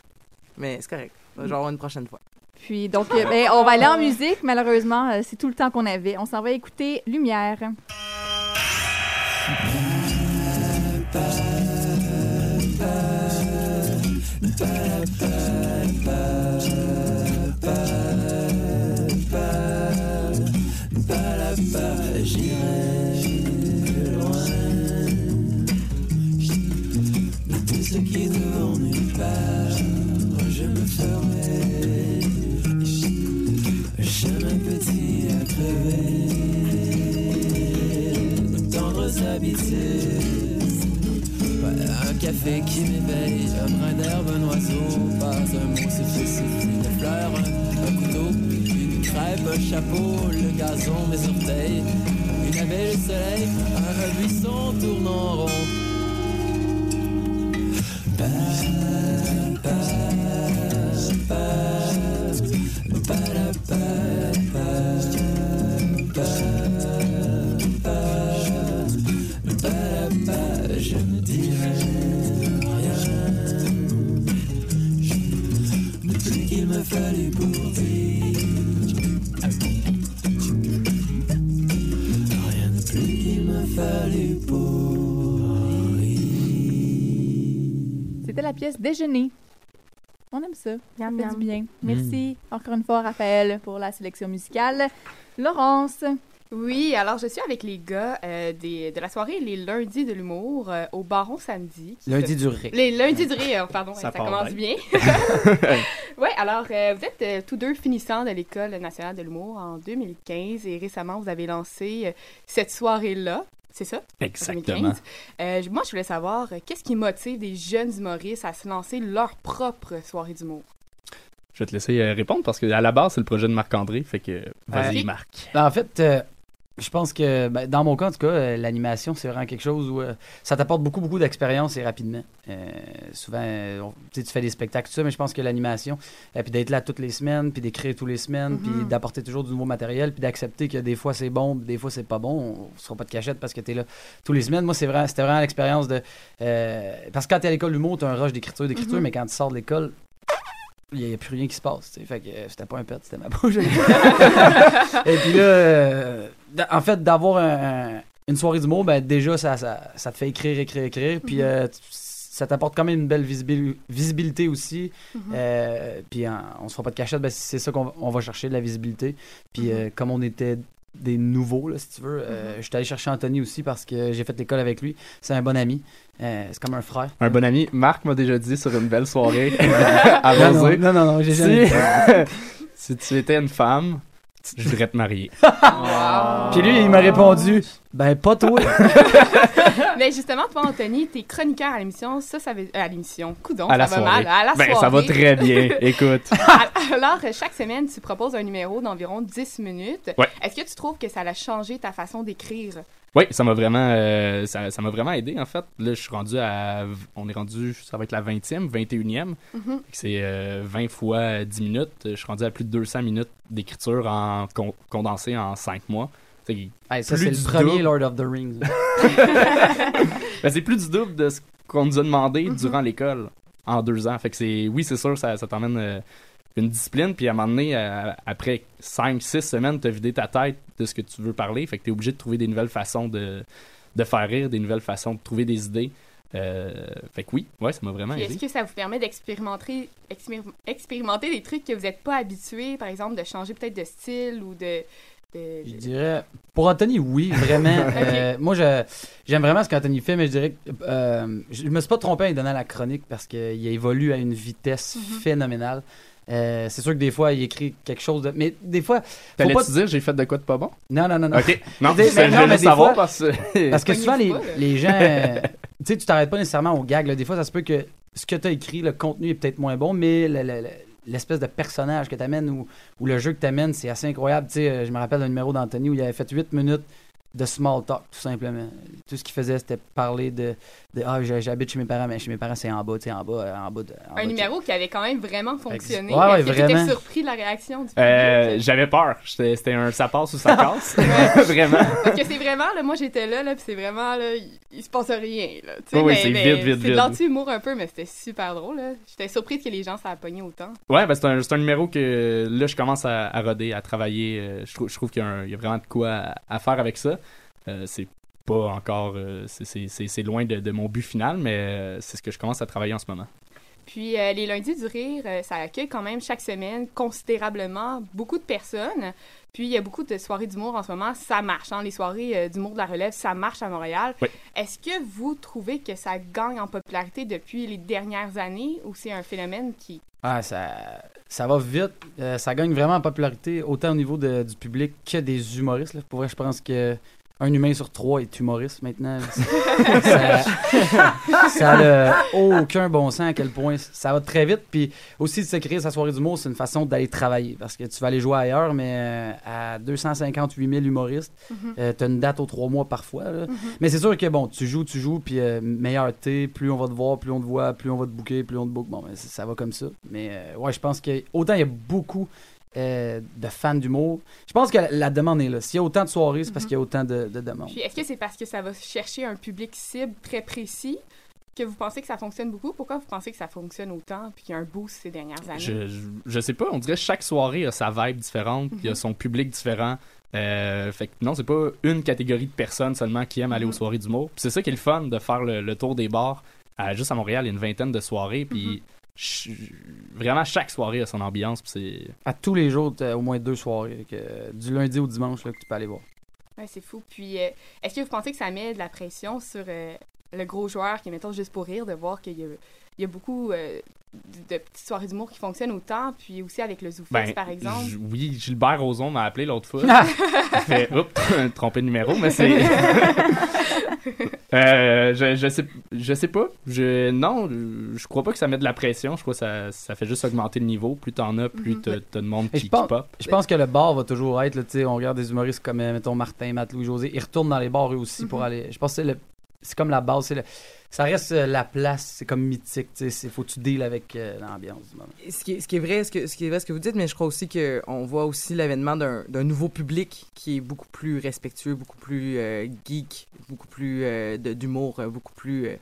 Mais c'est correct. Genre une prochaine fois. Puis donc, euh, ben, on va aller en musique. Malheureusement, euh, c'est tout le temps qu'on avait. On s'en va écouter Lumière. J'irai loin. De tout ce qui café qui m'éveille, un brin d'herbe, un oiseau, pas un mot suffit, une fleur, un, couteau, une crêpe, un chapeau, le gazon, mes orteils, une abeille, le soleil, un, buisson rond. Ba, ba, ba, plus qu'il me fallut pour dire. Rien de plus qu'il me fallut pour C'était la pièce Déjeuner. On aime ça. Ça fait miam. du bien. Merci encore une fois, Raphaël, pour la sélection musicale. Laurence. Oui, alors je suis avec les gars euh, des, de la soirée Les Lundis de l'humour euh, au Baron Samedi. Lundi se- du rire. Les Lundis du rire, pardon, Ça commence bien. [laughs] oui, alors euh, vous êtes euh, tous deux finissants de l'École nationale de l'humour en 2015 et récemment vous avez lancé euh, cette soirée-là. C'est ça? en Exactement. 2015. Euh, moi, je voulais savoir, euh, qu'est-ce qui motive des jeunes humoristes à se lancer leur propre soirée d'humour? Je vais te laisser euh, répondre parce qu'à la base, c'est le projet de Marc-André. Fait que vas-y, Euh, Marc. ben, en fait, euh, je pense que ben, dans mon cas, en tout cas, euh, l'animation, c'est vraiment quelque chose où euh, ça t'apporte beaucoup, beaucoup d'expérience et rapidement. Euh, souvent, euh, on- tu sais, tu fais des spectacles, tout ça, mais je pense que l'animation, euh, puis d'être là toutes les semaines, puis d'écrire tous les semaines, puis d'apporter toujours du nouveau matériel, puis d'accepter que des fois c'est bon, des fois c'est pas bon, on ne sera pas de cachette parce que tu es là tous les semaines. Moi, c'est vraiment, c'était vraiment l'expérience de. parce que quand tu es à l'école d'humour, tu as un rush d'écriture, d'écriture, Mhm. mais quand tu sors de l'école, il n'y a, plus rien qui se passe. tu sais. Fait que euh, c'était pas un pet, c'était ma bouche. [laughs] Et puis là, euh, en fait, d'avoir un- un- une soirée d'humour, ben déjà, ça, ça, ça te fait écrire, écrire, écrire. Puis euh, tu- ça t'apporte quand même une belle visibil- visibilité aussi. Mhm. Euh, puis hein, on se fera pas de cachette, ben, c'est ça qu'on va- on va chercher, de la visibilité. Puis euh, comme on était des nouveaux, là, si tu veux, euh, je suis allé chercher Anthony aussi parce que j'ai fait l'école avec lui. C'est un bon ami. Euh, c'est comme un frère. Un bon ami, Marc m'a déjà dit sur une belle soirée [laughs] à Non, non, Rosé. non, non, non, j'ai si, jamais- [laughs] si tu étais une femme, je voudrais te marier. [laughs] Puis lui, il m'a répondu, ben pas toi. [laughs] Mais justement, toi, Anthony, t'es chroniqueur à l'émission. Ça, ça veut... à l'émission. Coudon, à la ça va soirée. mal. À la ben, soirée. ça va très bien. [laughs] Écoute. Alors, chaque semaine, tu proposes un numéro d'environ 10 minutes. Ouais. Est-ce que tu trouves que ça a changé ta façon d'écrire? Oui, ça m'a vraiment, euh, ça, ça m'a vraiment aidé en fait. Là, je suis rendu à, on est rendu, ça va être la 20e, 21e. Mhm. C'est euh, 20 fois 10 minutes. Je suis rendu à plus de 200 minutes d'écriture en con- condensé en 5 mois. C'est Hey, ça, plus c'est le du premier double. Lord of the Rings. [laughs] Ben, c'est plus du double de ce qu'on nous a demandé Mhm. durant l'école en deux ans. Fait que c'est, oui, c'est sûr, ça, ça t'emmène euh, une discipline, puis à un moment donné, euh, après 5, 6 semaines, t'as vidé ta tête de ce que tu veux parler, fait que t'es obligé de trouver des nouvelles façons de, de faire rire, des nouvelles façons de trouver des idées. Euh, fait que oui, ouais, ça m'a vraiment aidé. est-ce que ça vous permet d'expérimenter expérim- expérimenter des trucs que vous n'êtes pas habitués, par exemple, de changer peut-être de style ou de. de- Je dirais, pour Anthony, oui, vraiment. [laughs] Euh, moi, je- j'aime vraiment ce qu'Anthony fait, mais je dirais que euh, je me suis pas trompé en lui donnant la chronique parce qu'il évolue à une vitesse Mhm. phénoménale. Euh, c'est sûr que des fois, il écrit quelque chose de. Mais des fois. faut T'allais-tu pas- dire j'ai fait de quoi de pas bon? Non, non, non, non. Ok. [laughs] Non, Mais- mais non, savoir fois- parce que- [laughs] parce que souvent, les, pas, gens. [laughs] euh, tu sais, tu t'arrêtes pas nécessairement au gag. là. Des fois, ça se peut que ce que tu as écrit, le contenu est peut-être moins bon, mais le- le- le- l'espèce de personnage que tu amènes ou, ou le jeu que tu amènes, c'est assez incroyable. Tu sais, euh, je me rappelle d'un numéro d'Anthony où il avait fait 8 minutes de small talk, tout simplement. Tout ce qu'il faisait, c'était parler de, de Ah, j'habite chez mes parents, mais chez mes parents, c'est en bas, tu sais, en bas, en bas de. en Un numéro qui avait quand même vraiment fonctionné. Ouais, vraiment. étais surpris de la réaction du public? Euh, J'avais peur. J'étais- C'était un ça passe ou ça [laughs] casse. [laughs] vraiment. Parce que c'est vraiment, là, moi j'étais là, là puis c'est vraiment, là, il, il se passe rien, là. Oui, c'est mais vide, vide, C'est de l'anti-humour un peu, mais c'était super drôle, là. J'étais surprise que les gens ça a pogné autant. Ouais, ben c'est un, c'est un numéro que là, je commence à, à roder, à travailler. Euh, je, trouve, je trouve qu'il y, a un- il y a vraiment de quoi à, à faire avec ça. Euh, c'est pas encore. euh, c'est- c'est c'est- c'est loin de, de mon but final, mais euh, c'est ce que je commence à travailler en ce moment. Puis euh, les lundis du rire, euh, ça accueille quand même chaque semaine considérablement beaucoup de personnes. Puis il y a beaucoup de soirées d'humour en ce moment, ça marche. Hein? Les soirées euh, d'humour de la relève, ça marche à Montréal. Oui. Est-ce que vous trouvez que ça gagne en popularité depuis les dernières années ou c'est un phénomène qui... Ah, ça, ça va vite. Euh, ça gagne vraiment en popularité, autant au niveau de- du public que des humoristes. Là. Pour vrai, je pense que un humain sur trois est humoriste maintenant. [laughs] ça ça a aucun bon sens à quel point ça va très vite. Puis aussi, de se créer sa soirée d'humour, c'est une façon d'aller travailler. Parce que tu vas aller jouer ailleurs, mais euh, à 258 000 humoristes, Mhm. tu as une date aux trois mois parfois. là. Mhm. Mais c'est sûr que bon, tu joues, tu joues, puis euh, meilleur t'es, plus on va te voir, plus on te voit, plus on va te booker, plus on te book. Bon, ben, ça ça va comme ça. Mais euh, ouais, je pense que autant il y a beaucoup euh, de fans d'humour, je pense que la, la demande est là. S'il y a autant de soirées, c'est parce qu'il y a autant de, de demandes. Puis est-ce que c'est parce que ça va chercher un public cible très précis que vous pensez que ça fonctionne beaucoup? Pourquoi vous pensez que ça fonctionne autant puis qu'il y a un boost ces dernières années? Je, je, je sais pas, on dirait que chaque soirée a sa vibe différente, il y a son public différent. Euh, fait que non, c'est pas une catégorie de personnes seulement qui aiment aller aux soirées d'humour. Puis c'est ça qui est le fun de faire le, le tour des bars. À- juste à Montréal, il y a une vingtaine de soirées, puis vraiment chaque soirée a son ambiance, puis c'est. À tous les jours, tu au moins deux soirées, que, du lundi au dimanche, là, que tu peux aller voir. Ouais, c'est fou. Puis euh, est-ce que vous pensez que ça met de la pression sur euh, le gros joueur qui est, mettons, juste pour rire, de voir qu'il y a, il y a beaucoup euh, de, de petites soirées d'humour qui fonctionnent autant, puis aussi avec le Zoufest, Ben, par exemple? j- oui, Gilbert Rozon m'a appelé l'autre fois. [laughs] Il fait, oups, [laughs] trompé de numéro, mais c'est. [laughs] Euh, je, je sais je sais pas je non je crois pas que ça met de la pression je crois que ça, ça fait juste augmenter le niveau plus t'en as plus Mhm. t'as t'as de monde qui, je qui pense, pop je pense que le bar va toujours être, là, tu sais, on regarde des humoristes comme, euh, mettons, Martin, Matt, Louis-José, ils retournent dans les bars eux aussi pour Mhm. aller. Je pense que c'est le- c'est comme la base, c'est le- ça reste euh, la place, c'est comme mythique, tu sais, il faut que tu deals avec euh, l'ambiance du moment. Ce qui, est, ce qui est vrai, ce, que, ce qui est vrai, ce que vous dites, mais je crois aussi qu'on voit aussi l'avènement d'un nouveau public qui est beaucoup plus respectueux, beaucoup plus euh, geek, beaucoup plus euh, de- d'humour, beaucoup plus euh,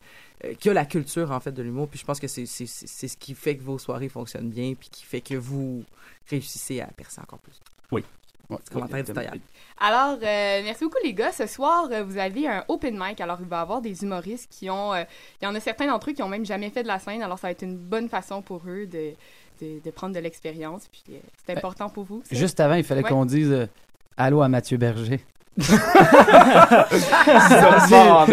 euh, qui a la culture en fait de l'humour. Puis je pense que c'est c'est- c'est- c'est ce qui fait que vos soirées fonctionnent bien, puis qui fait que vous réussissez à percer encore plus. Oui. C'est commentaire éditorial. Alors, euh, merci beaucoup les gars. Ce soir, euh, vous avez un open mic. Alors, il va y avoir des humoristes qui ont... euh, il y en a certains d'entre eux qui ont même jamais fait de la scène. Alors, ça va être une bonne façon pour eux de, de, de prendre de l'expérience. Puis, euh, c'est important pour vous. ça? Juste avant, il fallait Ouais. qu'on dise euh, allô à Mathieu Berger. C'est [laughs]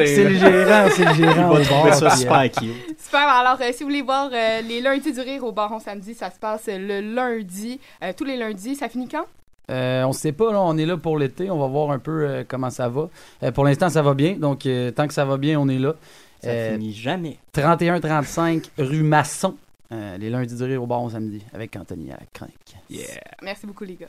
c'est le gérant, c'est le gérant. Il va ça super cute. Super. Alors, euh, si vous voulez voir euh, les lundis du rire au Baron samedi, ça se passe le lundi. euh, tous les lundis. Ça finit quand? Euh, on sait pas, là, on est là pour l'été, on va voir un peu euh, comment ça va. Euh, pour l'instant, ça va bien, donc euh, tant que ça va bien, on est là. Ça finit jamais. 31-35 rue Masson, euh, les lundis du rire au bar samedi, avec Anthony à la. Yeah. Merci beaucoup les gars.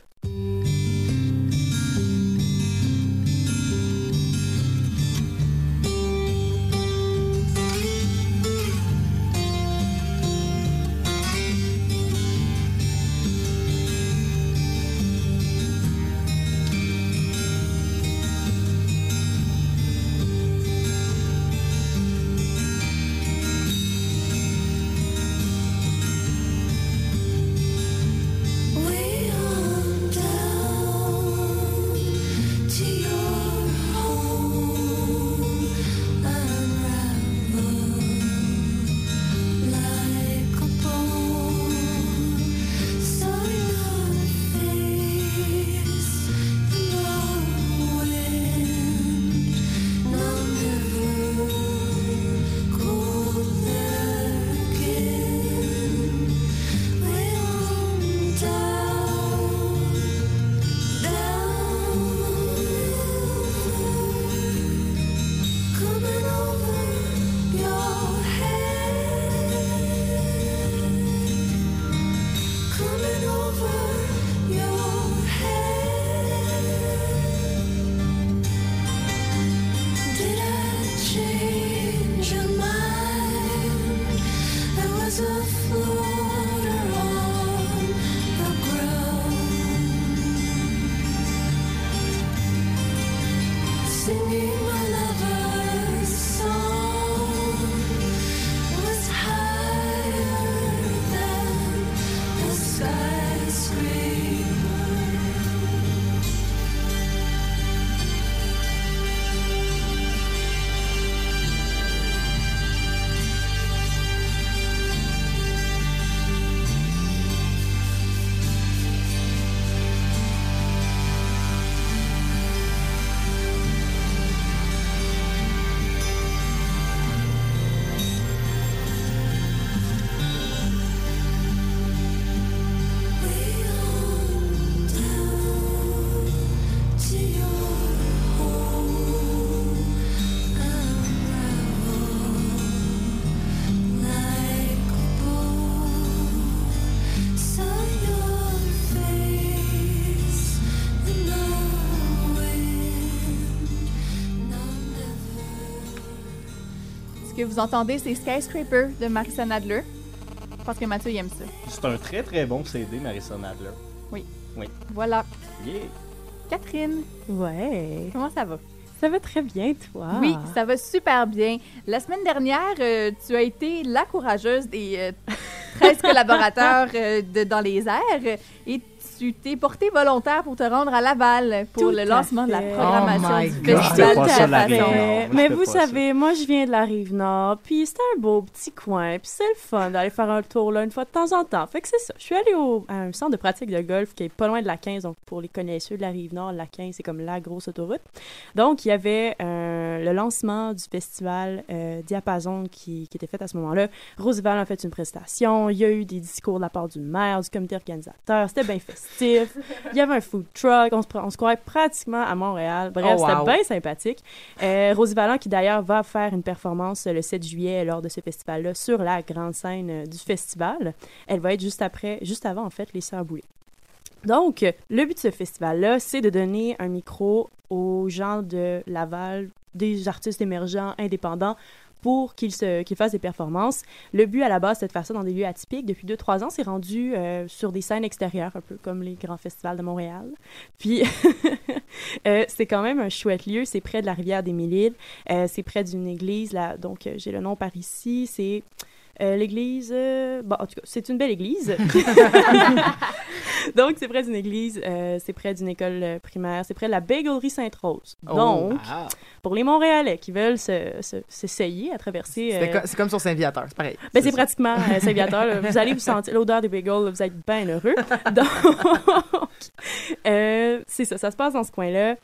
Vous entendez, c'est Skyscraper de Marissa Nadler. Je pense que Mathieu il aime ça. C'est un très très bon CD, Marissa Nadler. Oui. Oui. Voilà. Yeah. Catherine. Ouais. Comment ça va? Ça va très bien, toi? Oui, ça va super bien. La semaine dernière, euh, tu as été la courageuse des euh, [laughs] 13 collaborateurs euh, de Dans les airs et tu t'es portée volontaire pour te rendre à Laval pour Tout le lancement de la fait. programmation Oh my du God. festival de fait. la. Mais, vous savez, moi, je viens de la Rive-Nord, puis c'est un beau petit coin, puis c'est le fun d'aller faire un tour là une fois de temps en temps. Fait que c'est ça. Je suis allée au, à un centre de pratique de golf qui est pas loin de la 15, donc pour les connaisseurs de la Rive-Nord, la 15, c'est comme la grosse autoroute. Donc, il y avait euh, le lancement du festival euh, Diapason qui, qui était fait à ce moment-là. Roosevelt a fait une prestation, il y a eu des discours de la part du maire, du comité organisateur, c'était bien festif. Il y avait un food truck, on se, on se croirait pratiquement à Montréal. Bref, Oh, wow. c'était bien sympathique. Euh, Rosie Vallant, qui d'ailleurs va faire une performance le 7 juillet lors de ce festival-là sur la grande scène euh, du festival. Elle va être juste après, juste avant en fait, les Sœurs Boulay. Donc, le but de ce festival-là, c'est de donner un micro aux gens de Laval, des artistes émergents, indépendants, pour qu'ils qu'ils fassent des performances. Le but à la base, c'est de faire ça dans des lieux atypiques. Depuis 2-3 ans, c'est rendu euh, sur des scènes extérieures, un peu comme les grands festivals de Montréal. Puis, [laughs] euh, c'est quand même un chouette lieu. C'est près de la rivière des Mille-Îles. Euh, c'est près d'une église, là. Donc, j'ai le nom par ici. C'est euh, l'église. euh, bon, en tout cas, c'est une belle église. [laughs] Donc, c'est près d'une église, euh, c'est près d'une école primaire, c'est près de la Bagellerie Sainte-Rose. Oh. Donc, Ah. pour les Montréalais qui veulent se- se- s'essayer à traverser. Euh, co- C'est comme sur Saint-Viateur, c'est pareil. ben, c'est pratiquement euh, Saint-Viateur. Vous allez vous sentir l'odeur des bagels, vous êtes bien heureux. [laughs] Donc, euh, c'est ça, ça se passe dans ce coin-là.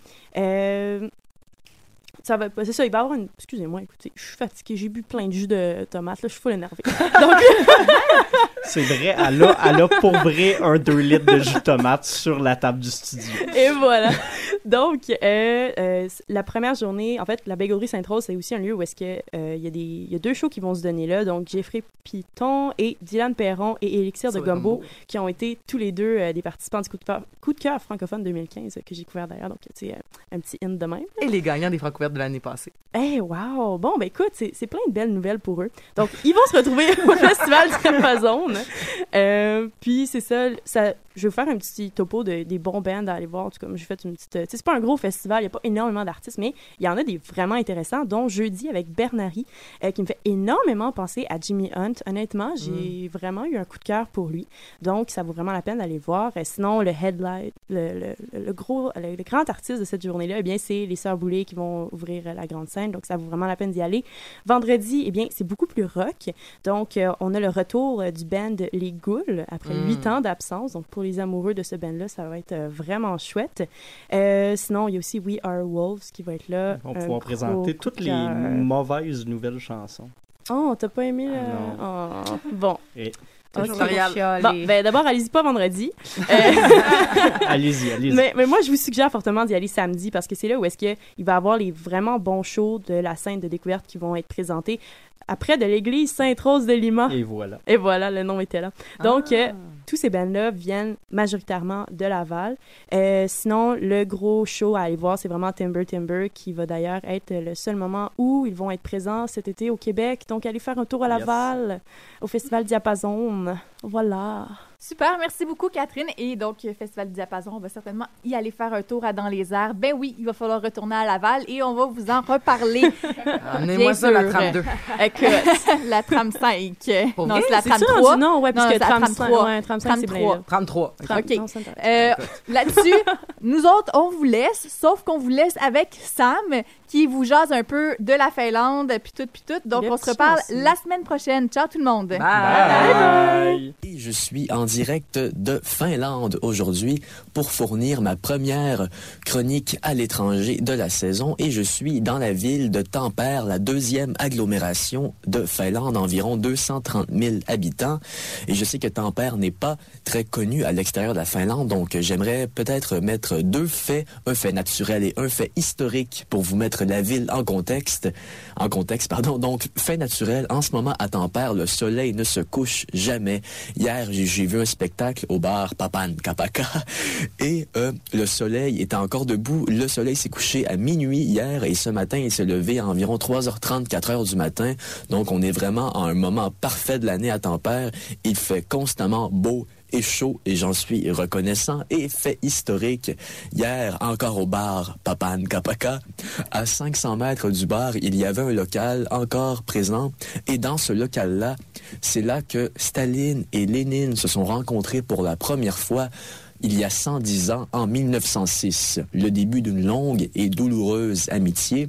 Ça va, c'est ça, il va y avoir une. Excusez-moi, écoutez, je suis fatiguée, j'ai bu plein de jus de tomate, là, je suis full énervée. [laughs] Donc, [laughs] C'est vrai, elle a, elle a pour vrai un 2 litres de jus de tomate sur la table du studio. Et voilà. Donc, euh, euh, la première journée, en fait, la Bagellerie Sainte-Rose, c'est aussi un lieu où est-ce que euh, il y a des, y a deux shows qui vont se donner là. Donc, Jeffrey Piton et Dylan Perron et Elixir de Gumbo. qui ont été tous les deux des participants du coup de, cœur, coup de cœur francophone 2015 euh, que j'ai couvert d'ailleurs. Donc, tu sais, un petit hint de même. Et les gagnants des Francouvertes de l'année passée. Eh, wow! Bon, ben écoute, c'est plein de belles nouvelles pour eux. Donc, ils vont se retrouver [laughs] au Festival. Euh, puis, c'est ça, ça, je vais vous faire un petit topo de, des bons bands à aller voir. En tout cas, j'ai fait une petite... c'est pas un gros festival, il n'y a pas énormément d'artistes, mais il y en a des vraiment intéressants, dont Jeudi avec Bernary, euh, qui me fait énormément penser à Jimmy Hunt. Honnêtement, j'ai vraiment eu un coup de cœur pour lui. Donc, ça vaut vraiment la peine d'aller voir. Euh, sinon, le headlight, le, le- le gros, le, le grand artiste de cette journée-là, eh bien, c'est les Sœurs Boulay qui vont ouvrir euh, la grande scène. Donc, ça vaut vraiment la peine d'y aller. Vendredi, eh bien, c'est beaucoup plus rock. Donc, euh, on a le retour du band Les Ghouls après Mm. huit ans d'absence. Donc, pour les amoureux de ce band-là, ça va être vraiment chouette. Euh, sinon, il y a aussi We Are Wolves qui va être là. On va Un pouvoir gros présenter toutes les mauvaises nouvelles chansons. Oh, t'as pas aimé le... Ah Oh, bon. Et... Ok. Toujours chialer. Bon, ben d'abord, allez-y pas vendredi. [laughs] Euh, Allez-y, allez-y. mais, mais moi, je vous suggère fortement d'y aller samedi parce que c'est là où est-ce qu'il va y avoir les vraiment bons shows de la scène de découverte qui vont être présentés après de l'église Sainte-Rose de Lima. Et voilà. Et voilà, le nom était là. Donc, Ah. euh, tous ces bands-là viennent majoritairement de Laval. Euh, sinon, le gros show à aller voir, c'est vraiment Timber Timber, qui va d'ailleurs être le seul moment où ils vont être présents cet été au Québec. Donc, allez faire un tour à Yes. Laval, au Festival Diapason. Voilà. Super, merci beaucoup Catherine. Et donc, euh, Festival du Diapason, on va certainement y aller faire un tour à Dans les airs. Ben oui, il va falloir retourner à Laval et on va vous en reparler. [laughs] Amenez-moi ça, la trame 2. Écoute, [laughs] la trame 5. Pour non, c'est la trame rendu 3. non? Ouais, c'est la trame trame cinq- 3. ouais, trame cinq, c'est bien. Trame 3. OK. Euh, Là-dessus, nous autres, on vous laisse, sauf qu'on vous laisse avec Sam, qui vous jase un peu de la Finlande, puis tout, puis tout. Donc, on se reparle chanceux. la semaine prochaine. Ciao tout le monde. Bye. Et Je suis en direct de Finlande aujourd'hui pour fournir ma première chronique à l'étranger de la saison et je suis dans la ville de Tampere, la deuxième agglomération de Finlande, environ 230 000 habitants. Et je sais que Tampere n'est pas très connu à l'extérieur de la Finlande, donc j'aimerais peut-être mettre deux faits, un fait naturel et un fait historique pour vous mettre la ville en contexte. En contexte, pardon. Donc, fait naturel, en ce moment à Tampere, le soleil ne se couche jamais. Hier, j'ai j'ai vu un spectacle au bar Papan Kapaka [laughs] et euh, le soleil était encore debout. Le soleil s'est couché à minuit hier et ce matin, il s'est levé à environ 3h30, 4h du matin. Donc, on est vraiment à un moment parfait de l'année à Tempère. Il fait constamment beau et chaud et j'en suis reconnaissant. Et fait historique, hier encore au bar Papan Kapaka, à 500 mètres du bar, il y avait un local encore présent. Et dans ce local-là, c'est là que Staline et Lénine se sont rencontrés pour la première fois il y a 110 ans, en 1906, le début d'une longue et douloureuse amitié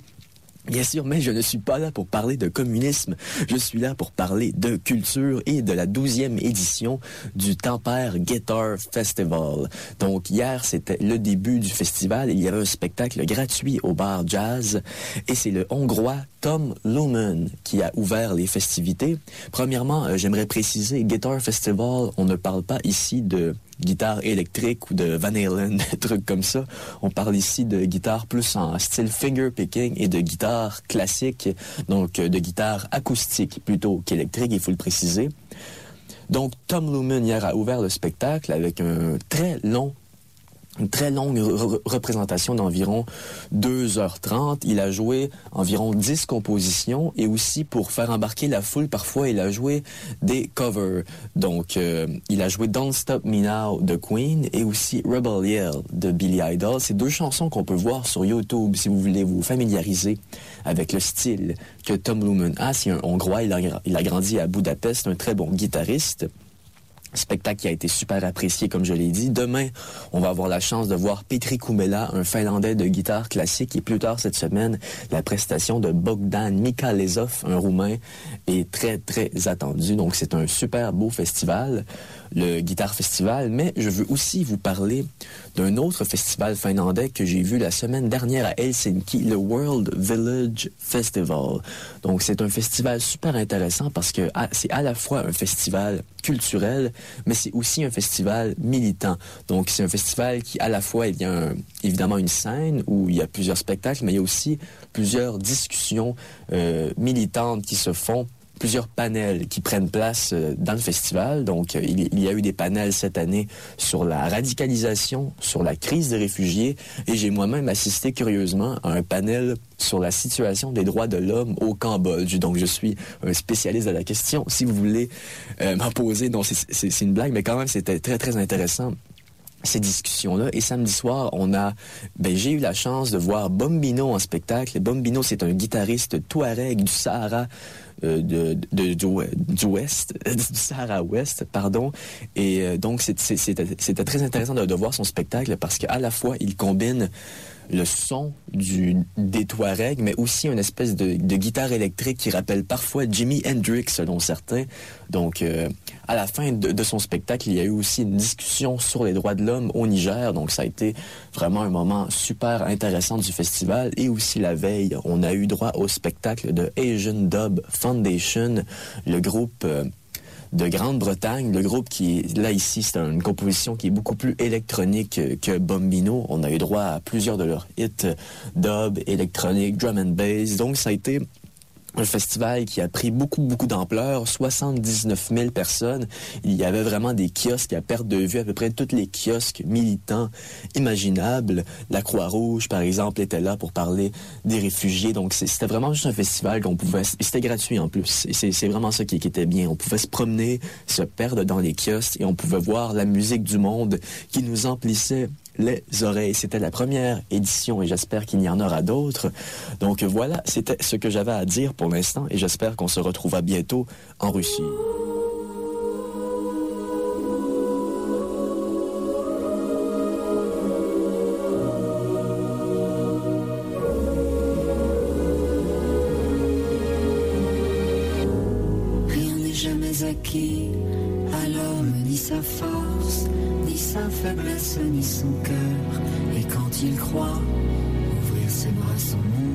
Bien sûr, mais je ne suis pas là pour parler de communisme. Je suis là pour parler de culture et de la douzième édition du Tampere Guitar Festival. Donc hier, c'était le début du festival. Il y avait un spectacle gratuit au bar Jazz et c'est le Hongrois Tom Lumen qui a ouvert les festivités. Premièrement, euh, j'aimerais préciser, Guitar Festival, on ne parle pas ici de guitare électrique ou de Van Halen, [laughs] des trucs comme ça. On parle ici de guitare plus en style finger picking et de guitare classique, donc euh, de guitare acoustique plutôt qu'électrique, il faut le préciser. Donc Tom Lumen hier a ouvert le spectacle avec un très long une très longue re- représentation d'environ 2h30. Il a joué environ 10 compositions et aussi pour faire embarquer la foule, parfois il a joué des covers. Donc euh, il a joué Don't Stop Me Now de Queen et aussi Rebel Yell de Billy Idol. C'est deux chansons qu'on peut voir sur YouTube si vous voulez vous familiariser avec le style que Tom Lumen a. C'est un Hongrois, il a grandi à Budapest, un très bon guitariste. Spectacle qui a été super apprécié, comme je l'ai dit. Demain, on va avoir la chance de voir Petri Kumela, un Finlandais de guitare classique. Et plus tard cette semaine, la prestation de Bogdan Mikalezov, un Roumain, est très, très attendue. Donc, c'est un super beau festival, le Guitar Festival. Mais je veux aussi vous parler d'un autre festival finlandais que j'ai vu la semaine dernière à Helsinki, le World Village Festival. Donc, c'est un festival super intéressant parce que ah, c'est à la fois un festival culturel, mais c'est aussi un festival militant. Donc, c'est un festival qui, à la fois, il y a évidemment une scène où il y a plusieurs spectacles, mais il y a aussi plusieurs discussions euh, militantes qui se font plusieurs panels qui prennent place euh, dans le festival. Donc, euh, il, y a eu des panels cette année sur la radicalisation, sur la crise des réfugiés, et j'ai moi-même assisté curieusement à un panel sur la situation des droits de l'homme au Cambodge. Donc, je suis un spécialiste de la question. Si vous voulez euh, m'en poser, non, c'est- une blague, mais quand même, c'était très, très intéressant ces discussions-là. Et samedi soir, on a, ben, j'ai eu la chance de voir Bombino en spectacle. Bombino, c'est un guitariste touareg du Sahara, de, de- [laughs] du, Sahara ouest, pardon. Et euh, donc, c'était très intéressant de, voir son spectacle parce qu'à la fois, il combine le son du, des Touaregs, mais aussi une espèce de, guitare électrique qui rappelle parfois Jimi Hendrix, selon certains. Donc, euh, à la fin de, de son spectacle, il y a eu aussi une discussion sur les droits de l'homme au Niger. Donc, ça a été vraiment un moment super intéressant du festival. Et aussi la veille, on a eu droit au spectacle de Asian Dub Foundation, le groupe... euh, de Grande-Bretagne, le groupe qui est là ici, c'est une composition qui est beaucoup plus électronique euh, que Bombino. On a eu droit à plusieurs de leurs hits, euh, dub, électronique, drum and bass. Donc ça a été un festival qui a pris beaucoup, beaucoup d'ampleur, 79 000 personnes. Il y avait vraiment des kiosques à perte de vue, à peu près tous les kiosques militants imaginables. La Croix-Rouge, par exemple, était là pour parler des réfugiés. Donc, c'était vraiment juste un festival qu'on pouvait... et C'était gratuit en plus. C'est vraiment ça qui était bien. On pouvait se promener, se perdre dans les kiosques et on pouvait voir la musique du monde qui nous emplissait les oreilles. C'était la première édition et j'espère qu'il y en aura d'autres. Donc voilà, c'était ce que j'avais à dire pour l'instant et j'espère qu'on se retrouvera bientôt en Russie. Faiblesse, ni son cœur. Et quand il croit ouvrir ses bras, son monde